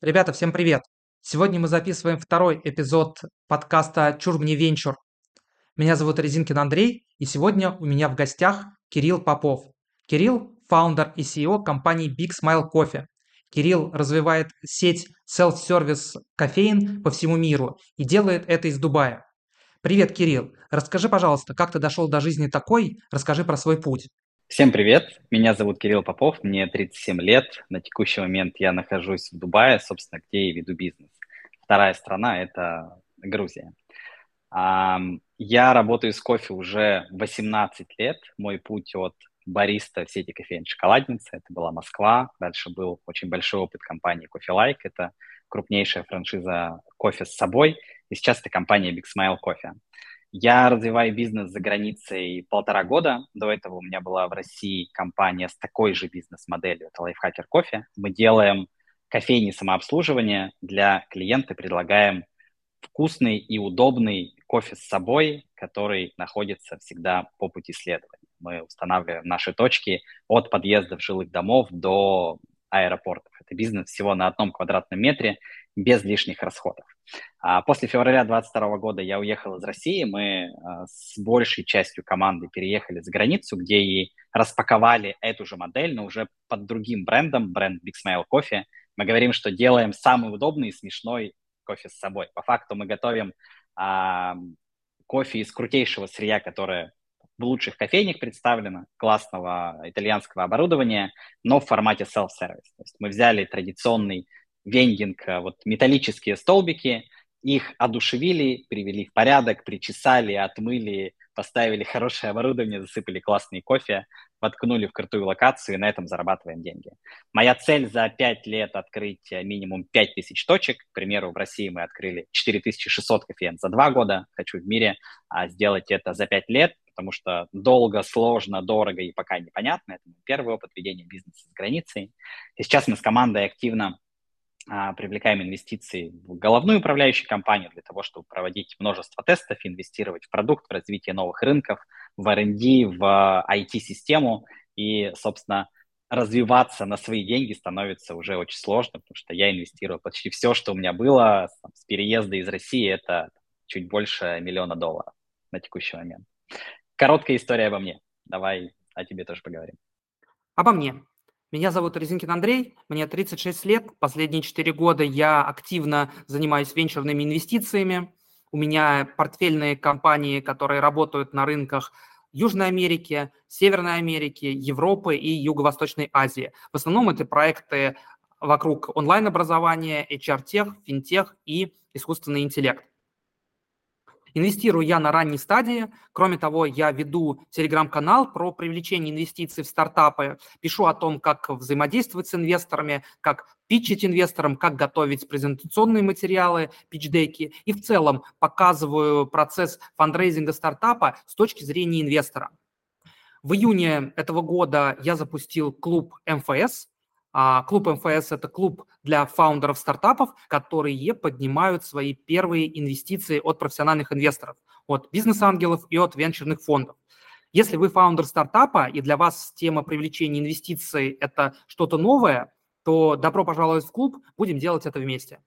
Ребята, всем привет! Сегодня мы записываем второй эпизод подкаста «Чур мне венчур». Меня зовут Резинкин Андрей, и сегодня у меня в гостях Кирилл Попов. Кирилл – фаундер и CEO компании Big Smile Coffee. Кирилл развивает сеть self-service кофеин по всему миру и делает это из Дубая. Привет, Кирилл. Расскажи, пожалуйста, как ты дошел до жизни такой, расскажи про свой путь. Всем привет, меня зовут Кирилл Попов, мне 37 лет, на текущий момент я нахожусь в Дубае, собственно, где я веду бизнес. Вторая страна – это Грузия. Я работаю с кофе уже 18 лет, мой путь от бариста в сети кофеин «Шоколадница», это была Москва, дальше был очень большой опыт компании Coffee Like, это крупнейшая франшиза кофе с собой, и сейчас это компания Big Smile Coffee. Я развиваю бизнес за границей полтора года. До этого у меня была в России компания с такой же бизнес-моделью. Это Lifehacker Кофе. Мы делаем кофейни самообслуживания для клиента, предлагаем вкусный и удобный кофе с собой, который находится всегда по пути следования. Мы устанавливаем наши точки от подъездов жилых домов до аэропортов. Это бизнес всего на одном квадратном метре, без лишних расходов. А после февраля 2022 года я уехал из России. Мы а, с большей частью команды переехали за границу, где и распаковали эту же модель, но уже под другим брендом, бренд Big Smile Coffee. Мы говорим, что делаем самый удобный и смешной кофе с собой. По факту мы готовим а, кофе из крутейшего сырья, которое в лучших кофейнях представлено, классного итальянского оборудования, но в формате self-service. То есть мы взяли традиционный вендинг, э, вот металлические столбики, их одушевили, привели в порядок, причесали, отмыли, поставили хорошее оборудование, засыпали классный кофе, воткнули в крутую локацию и на этом зарабатываем деньги. Моя цель за 5 лет открыть э, минимум 5000 точек. К примеру, в России мы открыли 4600 кофеен за 2 года. Хочу в мире а, сделать это за 5 лет, потому что долго, сложно, дорого и пока непонятно. Это первый опыт ведения бизнеса с границей. И сейчас мы с командой активно а, привлекаем инвестиции в головную управляющую компанию для того, чтобы проводить множество тестов, инвестировать в продукт, в развитие новых рынков, в R&D, в IT-систему и, собственно, развиваться на свои деньги становится уже очень сложно, потому что я инвестировал почти все, что у меня было с переезда из России, это чуть больше миллиона долларов на текущий момент. Короткая история обо мне. Давай о тебе тоже поговорим. Обо мне. Меня зовут Резинкин Андрей, мне 36 лет. Последние 4 года я активно занимаюсь венчурными инвестициями. У меня портфельные компании, которые работают на рынках Южной Америки, Северной Америки, Европы и Юго-Восточной Азии. В основном это проекты вокруг онлайн-образования, HR-тех, финтех и искусственный интеллект. Инвестирую я на ранней стадии. Кроме того, я веду телеграм-канал про привлечение инвестиций в стартапы. Пишу о том, как взаимодействовать с инвесторами, как питчить инвесторам, как готовить презентационные материалы, питчдеки. И в целом показываю процесс фандрейзинга стартапа с точки зрения инвестора. В июне этого года я запустил клуб МФС, а клуб МФС – это клуб для фаундеров стартапов, которые поднимают свои первые инвестиции от профессиональных инвесторов, от бизнес-ангелов и от венчурных фондов. Если вы фаундер стартапа, и для вас тема привлечения инвестиций – это что-то новое, то добро пожаловать в клуб, будем делать это вместе.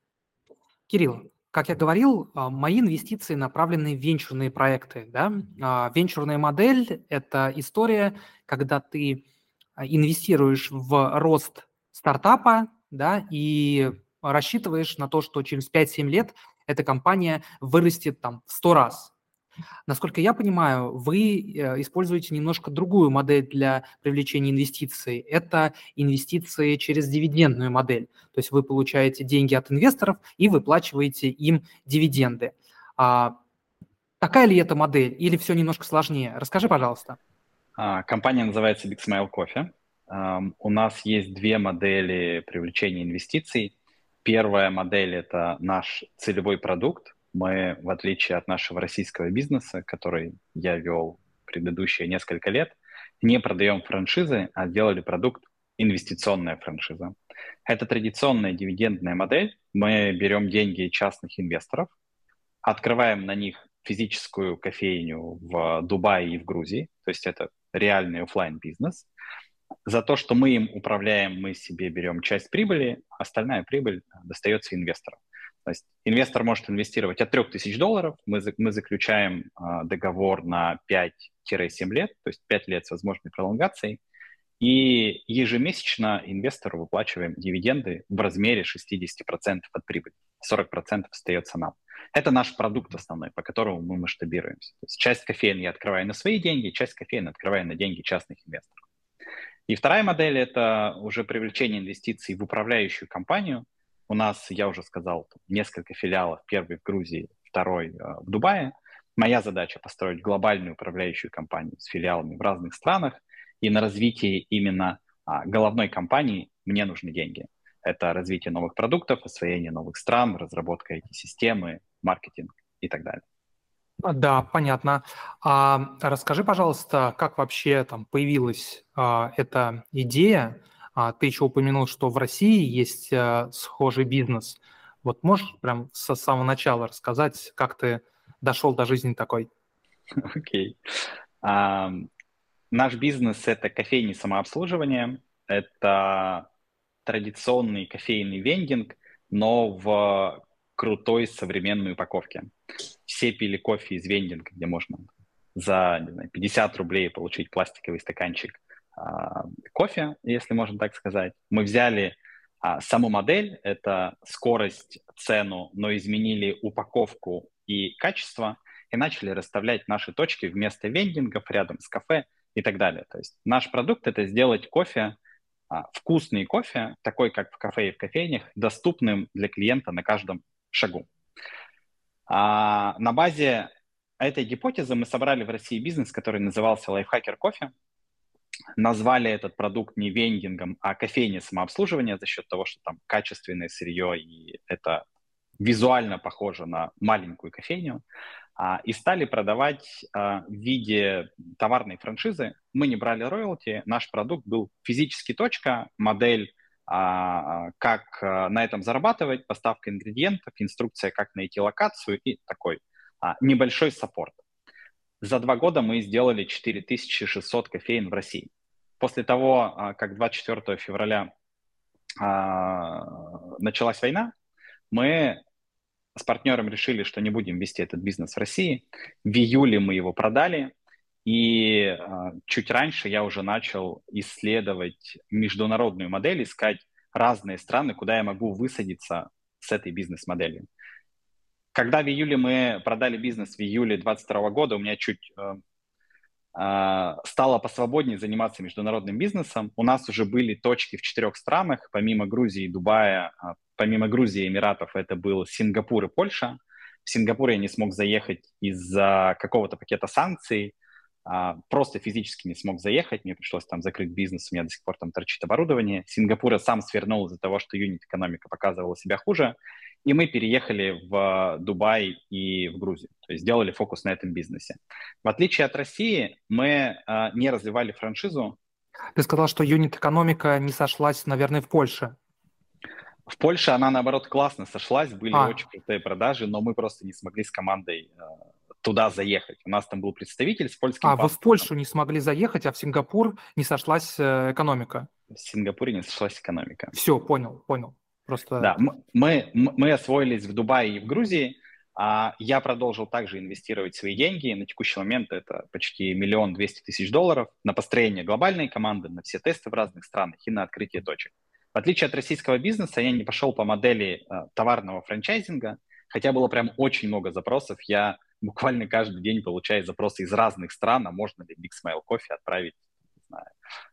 Кирилл, как я говорил, а, мои инвестиции направлены в венчурные проекты. Да? А, венчурная модель – это история, когда ты инвестируешь в рост стартапа, да, и рассчитываешь на то, что через 5-7 лет эта компания вырастет там в 100 раз. Насколько я понимаю, вы э, используете немножко другую модель для привлечения инвестиций. Это инвестиции через дивидендную модель. То есть вы получаете деньги от инвесторов и выплачиваете им дивиденды. А, такая ли это модель или все немножко сложнее? Расскажи, пожалуйста. А, компания называется Big Smile Coffee. У нас есть две модели привлечения инвестиций. Первая модель – это наш целевой продукт. Мы, в отличие от нашего российского бизнеса, который я вел предыдущие несколько лет, не продаем франшизы, а сделали продукт инвестиционная франшиза. Это традиционная дивидендная модель. Мы берем деньги частных инвесторов, открываем на них физическую кофейню в Дубае и в Грузии, то есть это реальный офлайн бизнес. За то, что мы им управляем, мы себе берем часть прибыли, остальная прибыль достается инвестору. То есть инвестор может инвестировать от 3000 долларов, мы, мы заключаем э, договор на 5-7 лет, то есть 5 лет с возможной пролонгацией, и ежемесячно инвестору выплачиваем дивиденды в размере 60% от прибыли. 40% остается нам. Это наш продукт основной, по которому мы масштабируемся. То есть часть кофеин я открываю на свои деньги, часть кофеин открываю на деньги частных инвесторов. И вторая модель – это уже привлечение инвестиций в управляющую компанию. У нас, я уже сказал, несколько филиалов. Первый в Грузии, второй э, в Дубае. Моя задача – построить глобальную управляющую компанию с филиалами в разных странах. И на развитие именно а, головной компании мне нужны деньги. Это развитие новых продуктов, освоение новых стран, разработка эти системы, маркетинг и так далее. А, да, понятно. А расскажи, пожалуйста, как вообще там появилась а, эта идея? А, ты еще упомянул, что в России есть а, схожий бизнес. Вот можешь прям со самого начала рассказать, как ты дошел до жизни такой? Окей. Okay. Um, наш бизнес – это кофейни самообслуживания, это традиционный кофейный вендинг, но в крутой современной упаковке. Все пили кофе из вендинга, где можно за не знаю, 50 рублей получить пластиковый стаканчик а, кофе, если можно так сказать. Мы взяли а, саму модель, это скорость, цену, но изменили упаковку и качество, и начали расставлять наши точки вместо вендингов рядом с кафе и так далее. То есть наш продукт – это сделать кофе, а, вкусный кофе, такой, как в кафе и в кофейнях, доступным для клиента на каждом шагу. А на базе этой гипотезы мы собрали в России бизнес, который назывался Lifehacker Кофе. Назвали этот продукт не вендингом, а кофейней самообслуживания за счет того, что там качественное сырье и это визуально похоже на маленькую кофейню. А, и стали продавать а, в виде товарной франшизы. Мы не брали роялти, наш продукт был физически точка, модель как а, на этом зарабатывать, поставка ингредиентов, инструкция, как найти локацию и такой а, небольшой саппорт. За два года мы сделали 4600 кофеин в России. После того, как 24 февраля началась война, мы с партнером решили, что не будем вести этот бизнес в России. В июле мы его продали, и э, чуть раньше я уже начал исследовать международную модель, искать разные страны, куда я могу высадиться с этой бизнес-моделью. Когда в июле мы продали бизнес в июле 2022 года, у меня чуть э, э, стало посвободнее заниматься международным бизнесом. У нас уже были точки в четырех странах, помимо Грузии и Дубая, э, помимо Грузии и Эмиратов, это был Сингапур и Польша. В Сингапур я не смог заехать из-за какого-то пакета санкций а, просто физически не смог заехать, мне пришлось там закрыть бизнес, у меня до сих пор там торчит оборудование. Сингапур сам свернул из-за того, что юнит-экономика показывала себя хуже, и мы переехали в Дубай и в Грузию, то есть сделали фокус на этом бизнесе. В отличие от России, мы а, не развивали франшизу. Ты сказал, что юнит-экономика не сошлась, наверное, в Польше. В Польше она, наоборот, классно сошлась, были а. очень крутые продажи, но мы просто не смогли с командой а, туда заехать. У нас там был представитель с польским А, паспортом. вы в Польшу не смогли заехать, а в Сингапур не сошлась э, экономика? В Сингапуре не сошлась экономика. Все, понял, понял. Просто... Да, мы, мы освоились в Дубае и в Грузии, а я продолжил также инвестировать свои деньги. На текущий момент это почти миллион двести тысяч долларов на построение глобальной команды, на все тесты в разных странах и на открытие точек. В отличие от российского бизнеса, я не пошел по модели э, товарного франчайзинга, хотя было прям очень много запросов. Я буквально каждый день получает запросы из разных стран, а можно ли Big Smile кофе отправить, не знаю,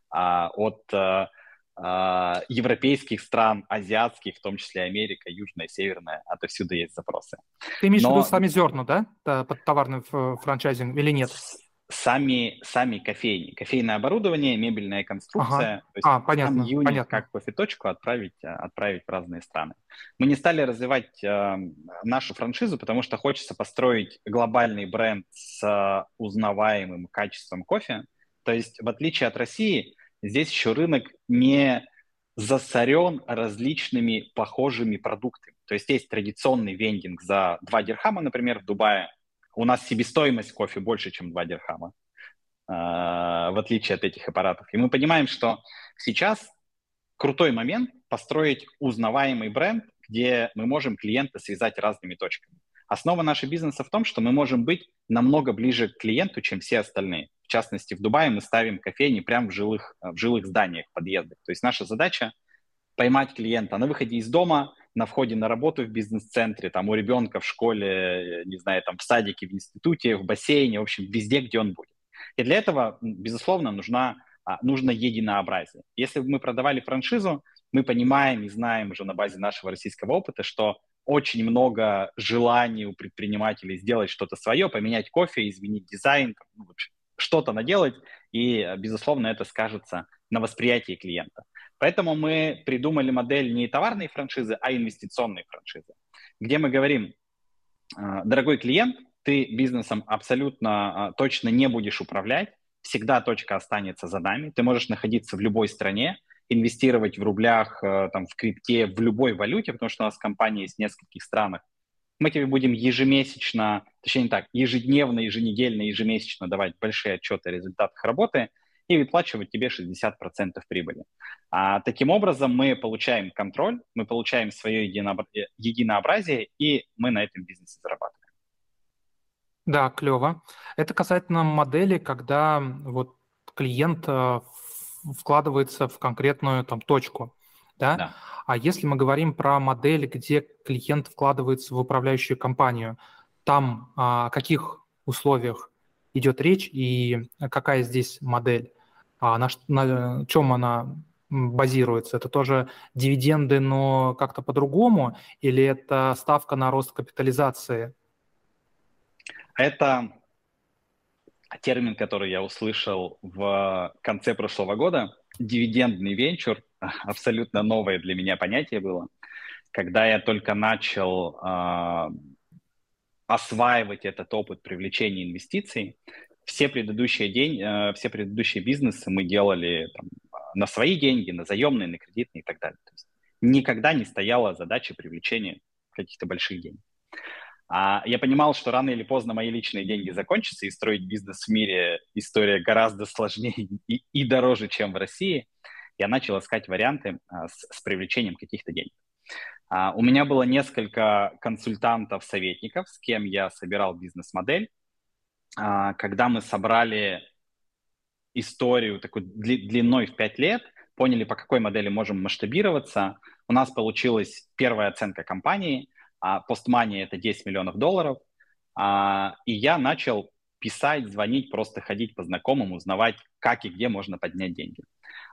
а, от а, а, европейских стран, азиатских, в том числе Америка, Южная, Северная, отовсюду есть запросы. Ты имеешь Но... в виду сами зерна, да, под товарный франчайзинг или нет? Сами, сами кофейни, кофейное оборудование, мебельная конструкция, ага. то есть а, понятно, юнит, понятно. как кофе-точку отправить, э, отправить в разные страны. Мы не стали развивать э, нашу франшизу, потому что хочется построить глобальный бренд с э, узнаваемым качеством кофе. То есть в отличие от России, здесь еще рынок не засорен различными похожими продуктами. То есть есть традиционный вендинг за 2 дирхама, например, в Дубае, у нас себестоимость кофе больше, чем 2 дирхама, в отличие от этих аппаратов. И мы понимаем, что сейчас крутой момент построить узнаваемый бренд, где мы можем клиента связать разными точками. Основа нашего бизнеса в том, что мы можем быть намного ближе к клиенту, чем все остальные. В частности, в Дубае мы ставим кофейни прямо в жилых, в жилых зданиях, подъездах. То есть наша задача поймать клиента на выходе из дома, на входе на работу в бизнес-центре, там у ребенка в школе, не знаю, там в садике, в институте, в бассейне, в общем, везде, где он будет. И для этого, безусловно, нужна, а, нужно единообразие. Если бы мы продавали франшизу, мы понимаем и знаем уже на базе нашего российского опыта, что очень много желаний у предпринимателей сделать что-то свое, поменять кофе, изменить дизайн, ну, что-то наделать, и, безусловно, это скажется на восприятии клиента. Поэтому мы придумали модель не товарной франшизы, а инвестиционной франшизы, где мы говорим, «А, дорогой клиент, ты бизнесом абсолютно а, точно не будешь управлять, всегда точка останется за нами, ты можешь находиться в любой стране, инвестировать в рублях, э, там, в крипте, в любой валюте, потому что у нас компания есть в нескольких странах, мы тебе будем ежемесячно, точнее не так, ежедневно, еженедельно, ежемесячно давать большие отчеты о результатах работы и выплачивать тебе 60% прибыли. А, таким образом мы получаем контроль, мы получаем свое единообразие, и мы на этом бизнесе зарабатываем. Да, клево. Это касательно модели, когда вот клиент э, вкладывается в конкретную там точку. Да? да. А если мы говорим про модель, где клиент вкладывается в управляющую компанию, там а, о каких условиях идет речь и какая здесь модель? А на, на чем она базируется? Это тоже дивиденды, но как-то по-другому? Или это ставка на рост капитализации? Это термин, который я услышал в конце прошлого года, дивидендный венчур, абсолютно новое для меня понятие было. Когда я только начал э, осваивать этот опыт привлечения инвестиций, все предыдущие, день, э, все предыдущие бизнесы мы делали там, на свои деньги, на заемные, на кредитные и так далее. То есть никогда не стояла задача привлечения каких-то больших денег. А я понимал, что рано или поздно мои личные деньги закончатся, и строить бизнес в мире история гораздо сложнее и, и дороже, чем в России. Я начал искать варианты а, с, с привлечением каких-то денег. А, у меня было несколько консультантов-советников, с кем я собирал бизнес-модель. А, когда мы собрали историю такой дли, длиной в 5 лет, поняли, по какой модели можем масштабироваться, у нас получилась первая оценка компании – а постмания это 10 миллионов долларов, а, и я начал писать, звонить, просто ходить по знакомым, узнавать, как и где можно поднять деньги.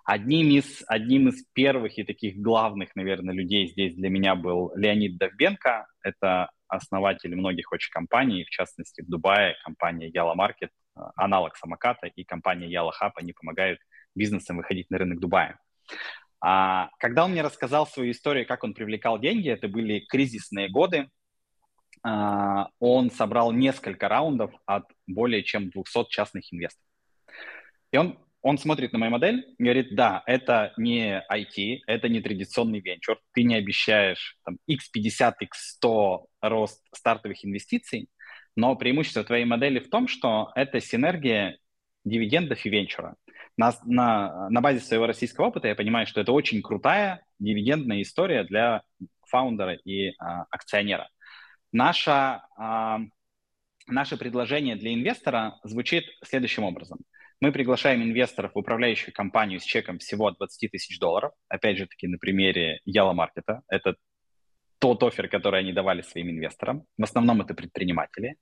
Одним из, одним из первых и таких главных, наверное, людей здесь для меня был Леонид Довбенко. Это основатель многих очень компаний, в частности, в Дубае компания Yala Market, аналог самоката, и компания Yala Hub, они помогают бизнесам выходить на рынок Дубая. А, когда он мне рассказал свою историю, как он привлекал деньги, это были кризисные годы, а, он собрал несколько раундов от более чем 200 частных инвесторов. И он, он смотрит на мою модель и говорит, да, это не IT, это не традиционный венчур, ты не обещаешь там, x50, x100 рост стартовых инвестиций, но преимущество твоей модели в том, что это синергия дивидендов и венчура на, на, на базе своего российского опыта я понимаю, что это очень крутая дивидендная история для фаундера и а, акционера. Наша, а, наше предложение для инвестора звучит следующим образом. Мы приглашаем инвесторов в управляющую компанию с чеком всего от 20 тысяч долларов. Опять же таки на примере Яла Маркета. Это тот офер, который они давали своим инвесторам. В основном это предприниматели.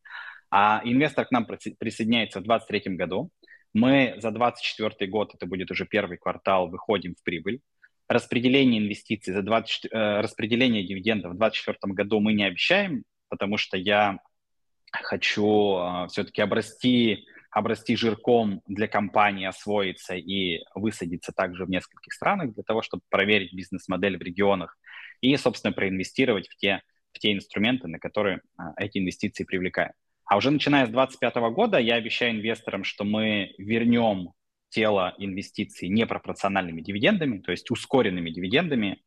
А инвестор к нам присоединяется в 2023 году. Мы за 2024 год, это будет уже первый квартал, выходим в прибыль. Распределение инвестиций, за 20, э, распределение дивидендов в 2024 году мы не обещаем, потому что я хочу э, все-таки обрасти, обрасти жирком для компании, освоиться и высадиться также в нескольких странах для того, чтобы проверить бизнес-модель в регионах и, собственно, проинвестировать в те, в те инструменты, на которые э, эти инвестиции привлекаем. А уже начиная с 2025 года я обещаю инвесторам, что мы вернем тело инвестиций непропорциональными дивидендами, то есть ускоренными дивидендами.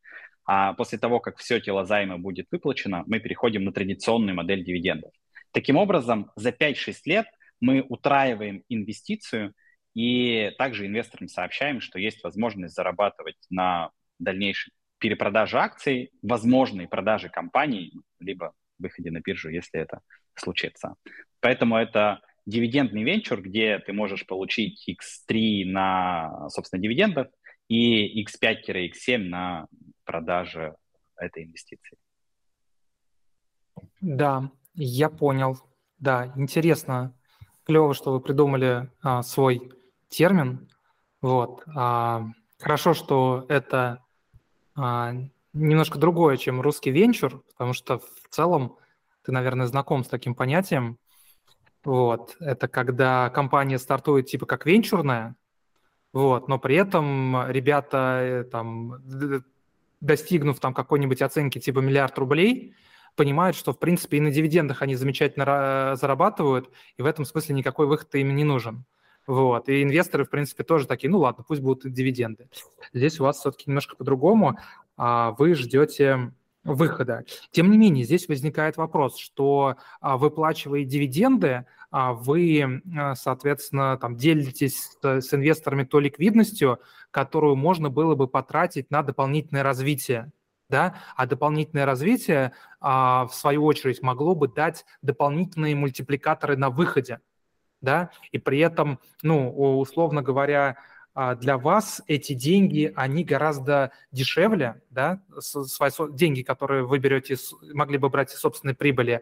А после того, как все тело займа будет выплачено, мы переходим на традиционную модель дивидендов. Таким образом, за 5-6 лет мы утраиваем инвестицию и также инвесторам сообщаем, что есть возможность зарабатывать на дальнейшей перепродаже акций, возможной продаже компаний, либо выходе на биржу, если это случится. Поэтому это дивидендный венчур, где ты можешь получить X3 на, собственно, дивидендов и X5-X7 на продаже этой инвестиции. Да, я понял. Да, интересно. Клево, что вы придумали а, свой термин. Вот. А, хорошо, что это а, немножко другое, чем русский венчур, потому что в целом ты, наверное, знаком с таким понятием. Вот. Это когда компания стартует типа как венчурная, вот, но при этом ребята, э, там, достигнув там какой-нибудь оценки типа миллиард рублей, понимают, что, в принципе, и на дивидендах они замечательно зарабатывают, и в этом смысле никакой выход им не нужен. Вот. И инвесторы, в принципе, тоже такие, ну ладно, пусть будут дивиденды. Здесь у вас все-таки немножко по-другому. А вы ждете выхода. Тем не менее, здесь возникает вопрос, что а, выплачивая дивиденды, а, вы, соответственно, там, делитесь с инвесторами той ликвидностью, которую можно было бы потратить на дополнительное развитие. Да? А дополнительное развитие, в свою очередь, могло бы дать дополнительные мультипликаторы на выходе. Да? И при этом, ну, условно говоря, а, для вас эти деньги, они гораздо дешевле, да, свои деньги, которые вы берете, могли бы брать из собственной прибыли,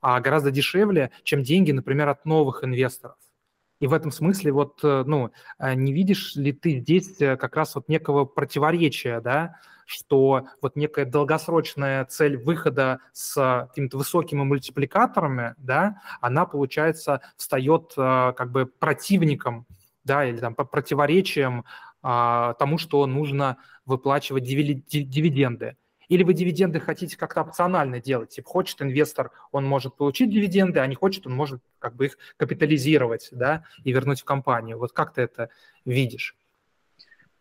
а гораздо дешевле, чем деньги, например, от новых инвесторов. И в этом смысле вот, э, ну, э, не видишь ли ты здесь э, как раз вот некого противоречия, да, что вот некая долгосрочная цель выхода с какими-то высокими мультипликаторами, да, она, получается, встает как бы противником да, или там по противоречиям а, тому, что нужно выплачивать дивиденды. Или вы дивиденды хотите как-то опционально делать? Типа хочет инвестор, он может получить дивиденды, а не хочет, он может как бы их капитализировать, да, и вернуть в компанию. Вот как ты это видишь?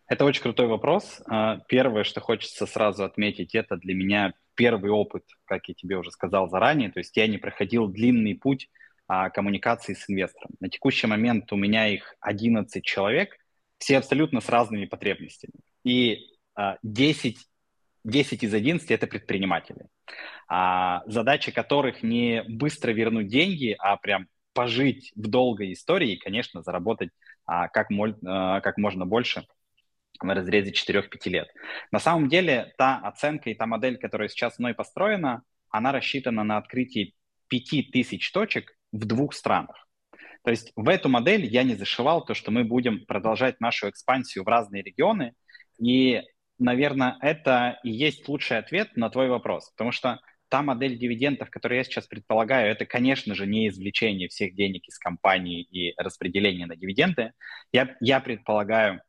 Это очень крутой вопрос. А, первое, что хочется сразу отметить, это для меня первый опыт, как я тебе уже сказал заранее. То есть я не проходил длинный путь а, коммуникации с инвестором. На текущий момент у меня их 11 человек, все абсолютно с разными потребностями. И а, 10, 10 из 11 это предприниматели, а, задача которых не быстро вернуть деньги, а прям пожить в долгой истории и, конечно, заработать как, моль, как можно больше в разрезе 4-5 лет. На самом деле та оценка и та модель, которая сейчас мной построена, она рассчитана на открытие 5000 точек в двух странах. То есть в эту модель я не зашивал то, что мы будем продолжать нашу экспансию в разные регионы. И, наверное, это и есть лучший ответ на твой вопрос. Потому что та модель дивидендов, которую я сейчас предполагаю, это, конечно же, не извлечение всех денег из компании и распределение на дивиденды. Я, я предполагаю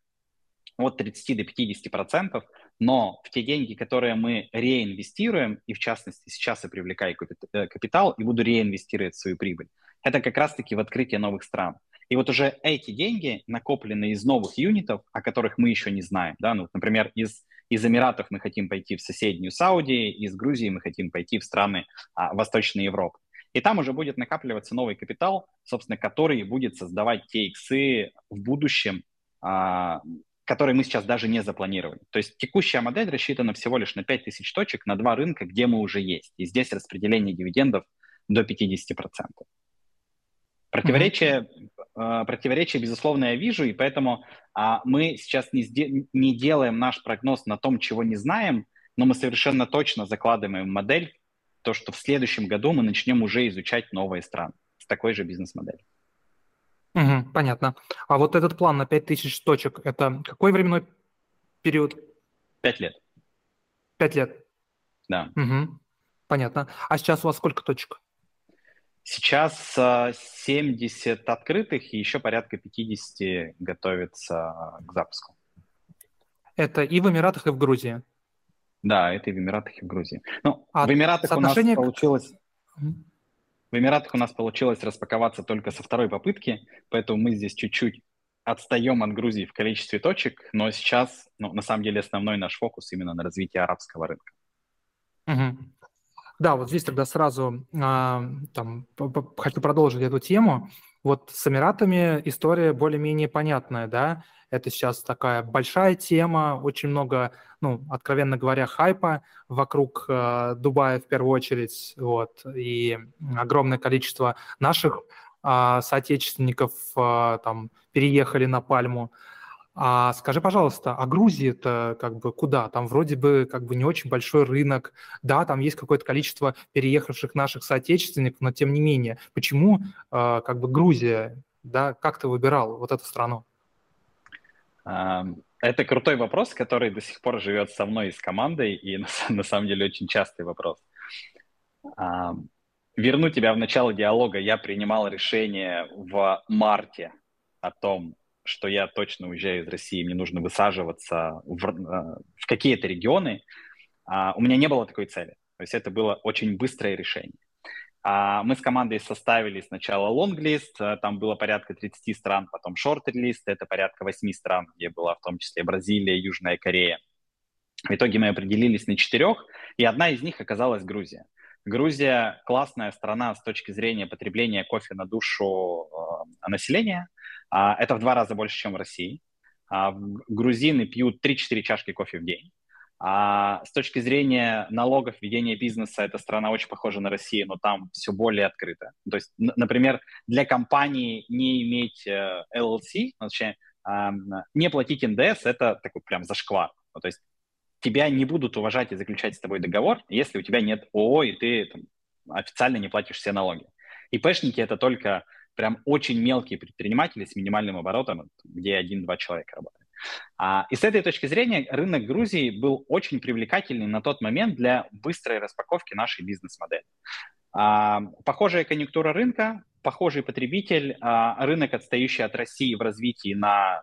от 30 до 50 процентов, но в те деньги, которые мы реинвестируем, и в частности сейчас я привлекаю э, капитал и буду реинвестировать свою прибыль, это как раз-таки в открытие новых стран. И вот уже эти деньги накоплены из новых юнитов, о которых мы еще не знаем. Да? Ну, например, из, из Эмиратов мы хотим пойти в соседнюю Саудию, из Грузии мы хотим пойти в страны а, Восточной Европы. И там уже будет накапливаться новый капитал, собственно, который будет создавать те иксы в будущем, а, который мы сейчас даже не запланировали. То есть текущая модель рассчитана всего лишь на 5000 точек на два рынка, где мы уже есть. И здесь распределение дивидендов до 50%. Противоречие, mm-hmm. противоречие, безусловно, я вижу, и поэтому а, мы сейчас не, не делаем наш прогноз на том, чего не знаем, но мы совершенно точно закладываем модель, то, что в следующем году мы начнем уже изучать новые страны с такой же бизнес-моделью. Угу, понятно. А вот этот план на 5000 точек, это какой временной период? Пять лет. Пять лет? Да. Угу, понятно. А сейчас у вас сколько точек? Сейчас 70 открытых и еще порядка 50 готовится к запуску. Это и в Эмиратах, и в Грузии? Да, это и в Эмиратах, и в Грузии. Ну, а в Эмиратах у нас получилось... В Эмиратах у нас получилось распаковаться только со второй попытки, поэтому мы здесь чуть-чуть отстаем от Грузии в количестве точек, но сейчас, ну, на самом деле, основной наш фокус именно на развитии арабского рынка. Угу. Да, вот здесь тогда сразу а, там, хочу продолжить эту тему. Вот с Эмиратами история более-менее понятная, да? Это сейчас такая большая тема, очень много, ну, откровенно говоря, хайпа вокруг э, Дубая в первую очередь, вот, и огромное количество наших э, соотечественников э, там переехали на Пальму. А скажи, пожалуйста, а Грузия это как бы куда? Там вроде бы как бы не очень большой рынок, да, там есть какое-то количество переехавших наших соотечественников, но тем не менее, почему э, как бы Грузия, да, как ты выбирал вот эту страну? Это крутой вопрос, который до сих пор живет со мной и с командой, и на, на самом деле очень частый вопрос. Верну тебя в начало диалога. Я принимал решение в марте о том, что я точно уезжаю из России, мне нужно высаживаться в, э, в какие-то регионы, а, у меня не было такой цели. То есть это было очень быстрое решение. А, мы с командой составили сначала лонглист, там было порядка 30 стран, потом шорт-лист, это порядка 8 стран, где была в том числе Бразилия, Южная Корея. В итоге мы определились на четырех, и одна из них оказалась Грузия. Грузия классная страна с точки зрения потребления кофе на душу населения. А, это в два раза больше, чем в России. А, грузины пьют 3-4 чашки кофе в день. А с точки зрения налогов, ведения бизнеса, эта страна очень похожа на Россию, но там все более открыто. То есть, например, для компании не иметь э, LLC, точнее, не платить НДС, это такой прям зашквар. Ну, то есть тебя не будут уважать и заключать с тобой договор, если у тебя нет ООО, и ты там, официально не платишь все налоги. И пэшники это только прям очень мелкие предприниматели с минимальным оборотом, где один-два человека работают. А, и с этой точки зрения рынок Грузии был очень привлекательный на тот момент для быстрой распаковки нашей бизнес-модели. А, похожая конъюнктура рынка, похожий потребитель, а, рынок, отстающий от России в развитии на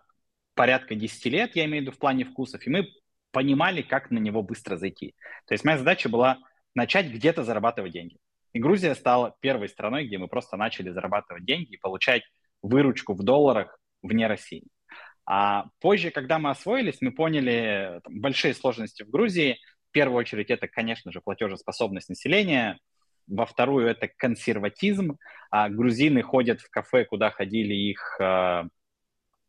порядка 10 лет, я имею в виду в плане вкусов, и мы понимали, как на него быстро зайти. То есть моя задача была начать где-то зарабатывать деньги. И Грузия стала первой страной, где мы просто начали зарабатывать деньги и получать выручку в долларах вне России. А позже, когда мы освоились, мы поняли там, большие сложности в Грузии. В первую очередь это, конечно же, платежеспособность населения. Во вторую это консерватизм. А грузины ходят в кафе, куда ходили их а,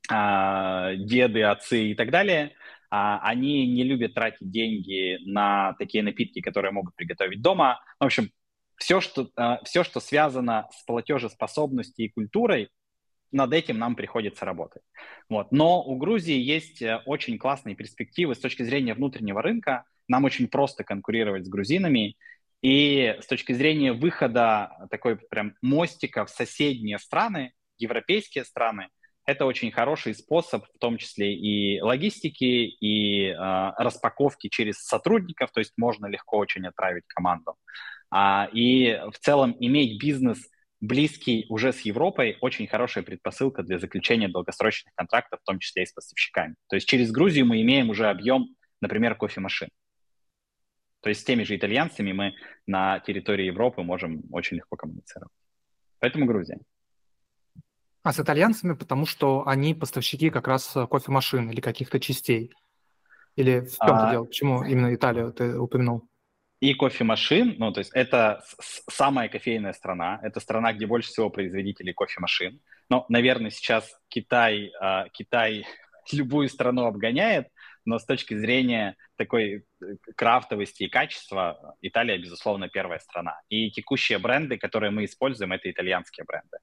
а, деды, отцы и так далее. А, они не любят тратить деньги на такие напитки, которые могут приготовить дома. В общем, все, что, э, все, что связано с платежеспособностью и культурой, над этим нам приходится работать. Вот. Но у Грузии есть э, очень классные перспективы с точки зрения внутреннего рынка. Нам очень просто конкурировать с грузинами. И с точки зрения выхода такой прям мостика в соседние страны, европейские страны, это очень хороший способ, в том числе и логистики, и э, распаковки через сотрудников, то есть можно легко очень отправить команду. А, и в целом иметь бизнес близкий уже с Европой очень хорошая предпосылка для заключения долгосрочных контрактов, в том числе и с поставщиками. То есть через Грузию мы имеем уже объем, например, кофемашин. То есть с теми же итальянцами мы на территории Европы можем очень легко коммуницировать. Поэтому Грузия. А с итальянцами, потому что они поставщики как раз кофемашин или каких-то частей? Или в чем а... дело? Почему именно Италию ты упомянул? и кофемашин, ну, то есть это самая кофейная страна, это страна, где больше всего производителей кофемашин. Но, наверное, сейчас Китай, э, Китай любую страну обгоняет, но с точки зрения такой э, крафтовости и качества Италия, безусловно, первая страна. И текущие бренды, которые мы используем, это итальянские бренды.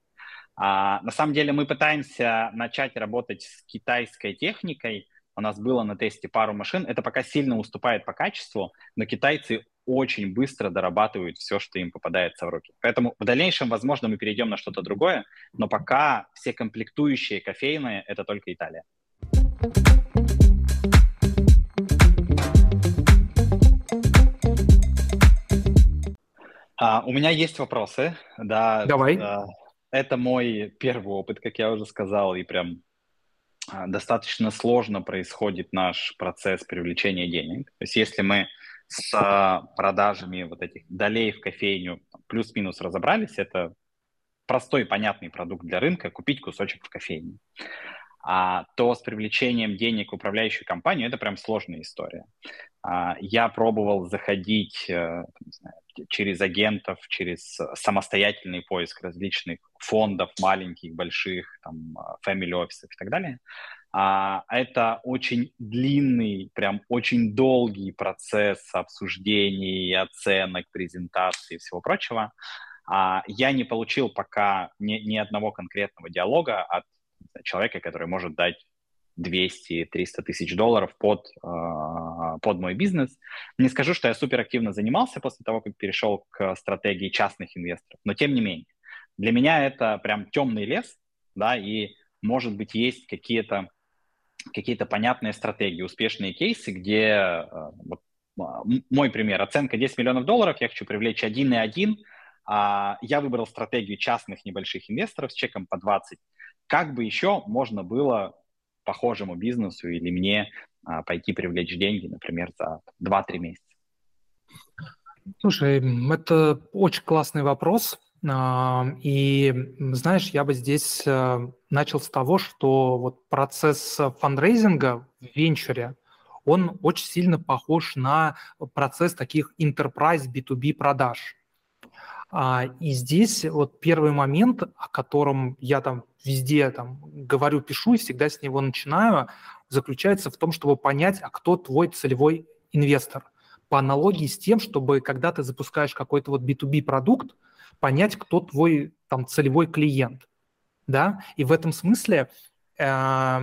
А, на самом деле мы пытаемся начать работать с китайской техникой, у нас было на тесте пару машин. Это пока сильно уступает по качеству, но китайцы очень быстро дорабатывают все, что им попадается в руки. Поэтому в дальнейшем, возможно, мы перейдем на что-то другое, но пока все комплектующие кофейные – это только Италия. А, у меня есть вопросы. Да, Давай. Да, это мой первый опыт, как я уже сказал, и прям а, достаточно сложно происходит наш процесс привлечения денег. То есть если мы с продажами вот этих долей в кофейню плюс-минус разобрались, это простой понятный продукт для рынка, купить кусочек в кофейне. а, то с привлечением денег в управляющую компанию это прям сложная история. А, я пробовал заходить э, знаю, через агентов, через самостоятельный поиск различных фондов, маленьких, больших, там, family office и так далее. А, это очень длинный, прям очень долгий процесс обсуждений, оценок, презентаций и всего прочего. А, я не получил пока ни, ни одного конкретного диалога от человека, который может дать 200-300 тысяч долларов под, э, под мой бизнес. Не скажу, что я супер активно занимался после того, как перешел к стратегии частных инвесторов, но тем не менее. Для меня это прям темный лес, да, и, может быть, есть какие-то какие-то понятные стратегии, успешные кейсы, где, э, вот, мой пример, оценка 10 миллионов долларов, я хочу привлечь 1,1, а я выбрал стратегию частных небольших инвесторов с чеком по 20. Как бы еще можно было похожему бизнесу или мне а, пойти привлечь деньги, например, за 2-3 месяца? Слушай, это очень классный вопрос. А, и, знаешь, я бы здесь э, начал с того, что вот процесс фандрейзинга в венчуре, он очень сильно похож на процесс таких enterprise B2B продаж. А, и здесь вот первый момент, о котором я там везде там говорю, пишу и всегда с него начинаю, заключается в том, чтобы понять, а кто твой целевой инвестор. По аналогии с тем, чтобы когда ты запускаешь какой-то вот B2B продукт, понять, кто твой там целевой клиент. Да? И в этом смысле, э,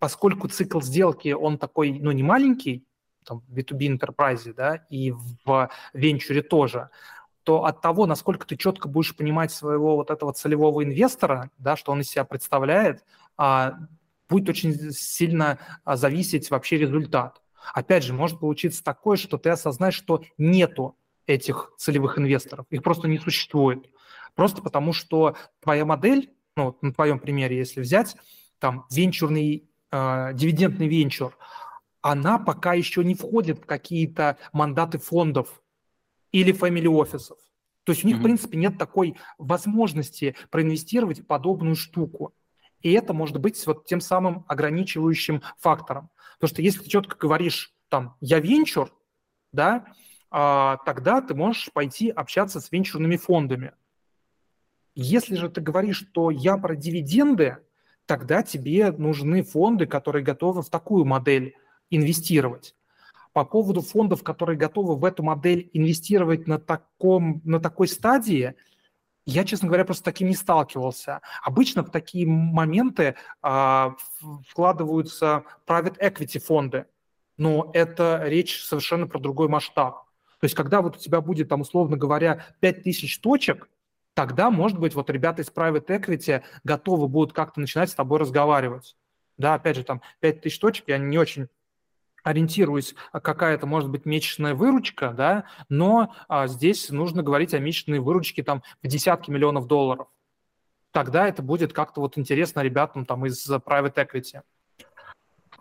поскольку цикл сделки, он такой, ну, не маленький, там, в B2B Enterprise, да, и в венчуре тоже, то от того, насколько ты четко будешь понимать своего вот этого целевого инвестора, да, что он из себя представляет, а, будет очень сильно а, зависеть вообще результат. Опять же, может получиться такое, что ты осознаешь, что нету этих целевых инвесторов, их просто не существует. Просто потому, что твоя модель, ну, на твоем примере, если взять, там, венчурный, э, дивидендный венчур, она пока еще не входит в какие-то мандаты фондов, или family офисов. То есть у них, mm-hmm. в принципе, нет такой возможности проинвестировать в подобную штуку. И это может быть вот тем самым ограничивающим фактором. Потому что если ты четко говоришь, там, я венчур, да, а, тогда ты можешь пойти общаться с венчурными фондами. Если же ты говоришь, что я про дивиденды, тогда тебе нужны фонды, которые готовы в такую модель инвестировать. По поводу фондов, которые готовы в эту модель инвестировать на, таком, на такой стадии, я, честно говоря, просто таким не сталкивался. Обычно в такие моменты а, вкладываются private equity фонды, но это речь совершенно про другой масштаб. То есть когда вот у тебя будет, там, условно говоря, 5000 точек, тогда, может быть, вот ребята из private equity готовы будут как-то начинать с тобой разговаривать. Да, опять же, там 5000 точек, я не очень ориентируюсь, а какая это может быть месячная выручка, да, но а, здесь нужно говорить о месячной выручке там в десятки миллионов долларов. Тогда это будет как-то вот интересно ребятам там из private equity.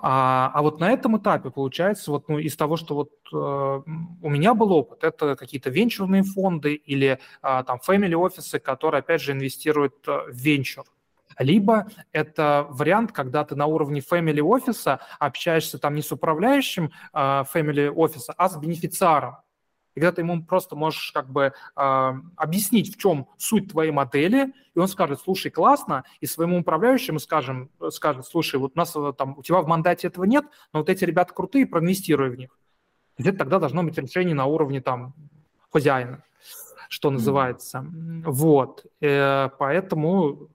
А, а вот на этом этапе получается вот ну, из того, что вот э, у меня был опыт, это какие-то венчурные фонды или э, там family офисы, которые опять же инвестируют э, в венчур. Либо это вариант, когда ты на уровне family офиса общаешься там не с управляющим э, family офиса, а с бенефициаром. И когда ты ему просто можешь как бы э, объяснить, в чем суть твоей модели, и он скажет, слушай, классно, и своему управляющему скажем, скажет, слушай, вот у нас э, там, у тебя в мандате этого нет, но вот эти ребята крутые, проинвестируй в них. Где-то тогда должно быть решение на уровне там хозяина, что называется. Mm-hmm. Вот. Э, поэтому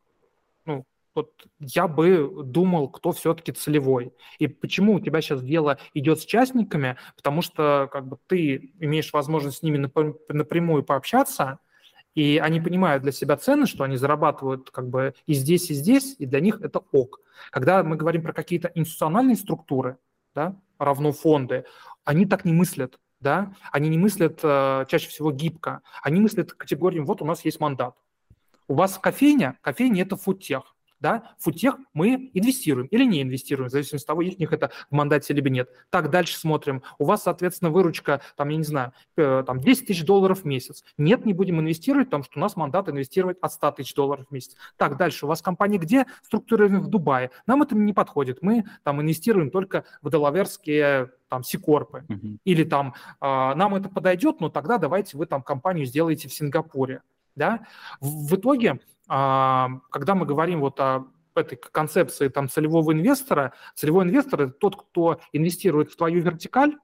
вот я бы думал, кто все-таки целевой. И почему у тебя сейчас дело идет с частниками? Потому что как бы ты имеешь возможность с ними напрямую пообщаться, и они понимают для себя цены, что они зарабатывают как бы и здесь, и здесь, и для них это ок. Когда мы говорим про какие-то институциональные структуры, да, равно фонды, они так не мыслят, да, они не мыслят э, чаще всего гибко, они мыслят категорией, вот у нас есть мандат. У вас кофейня, кофейня – это фудтех. Да, футех мы инвестируем или не инвестируем, в зависимости от того, есть у них это в мандате либо нет. Так, дальше смотрим. У вас, соответственно, выручка, там, я не знаю, э, там 10 тысяч долларов в месяц. Нет, не будем инвестировать, потому что у нас мандат инвестировать от 100 тысяч долларов в месяц. Так, дальше. У вас компания где? Структурирована в Дубае. Нам это не подходит. Мы там инвестируем только в делаверские там Сикорпы. Uh-huh. Или там э, нам это подойдет, но тогда давайте вы там компанию сделаете в Сингапуре. Да? В, итоге а, когда мы говорим вот о этой концепции там, целевого инвестора, целевой инвестор – это тот, кто инвестирует в твою вертикаль,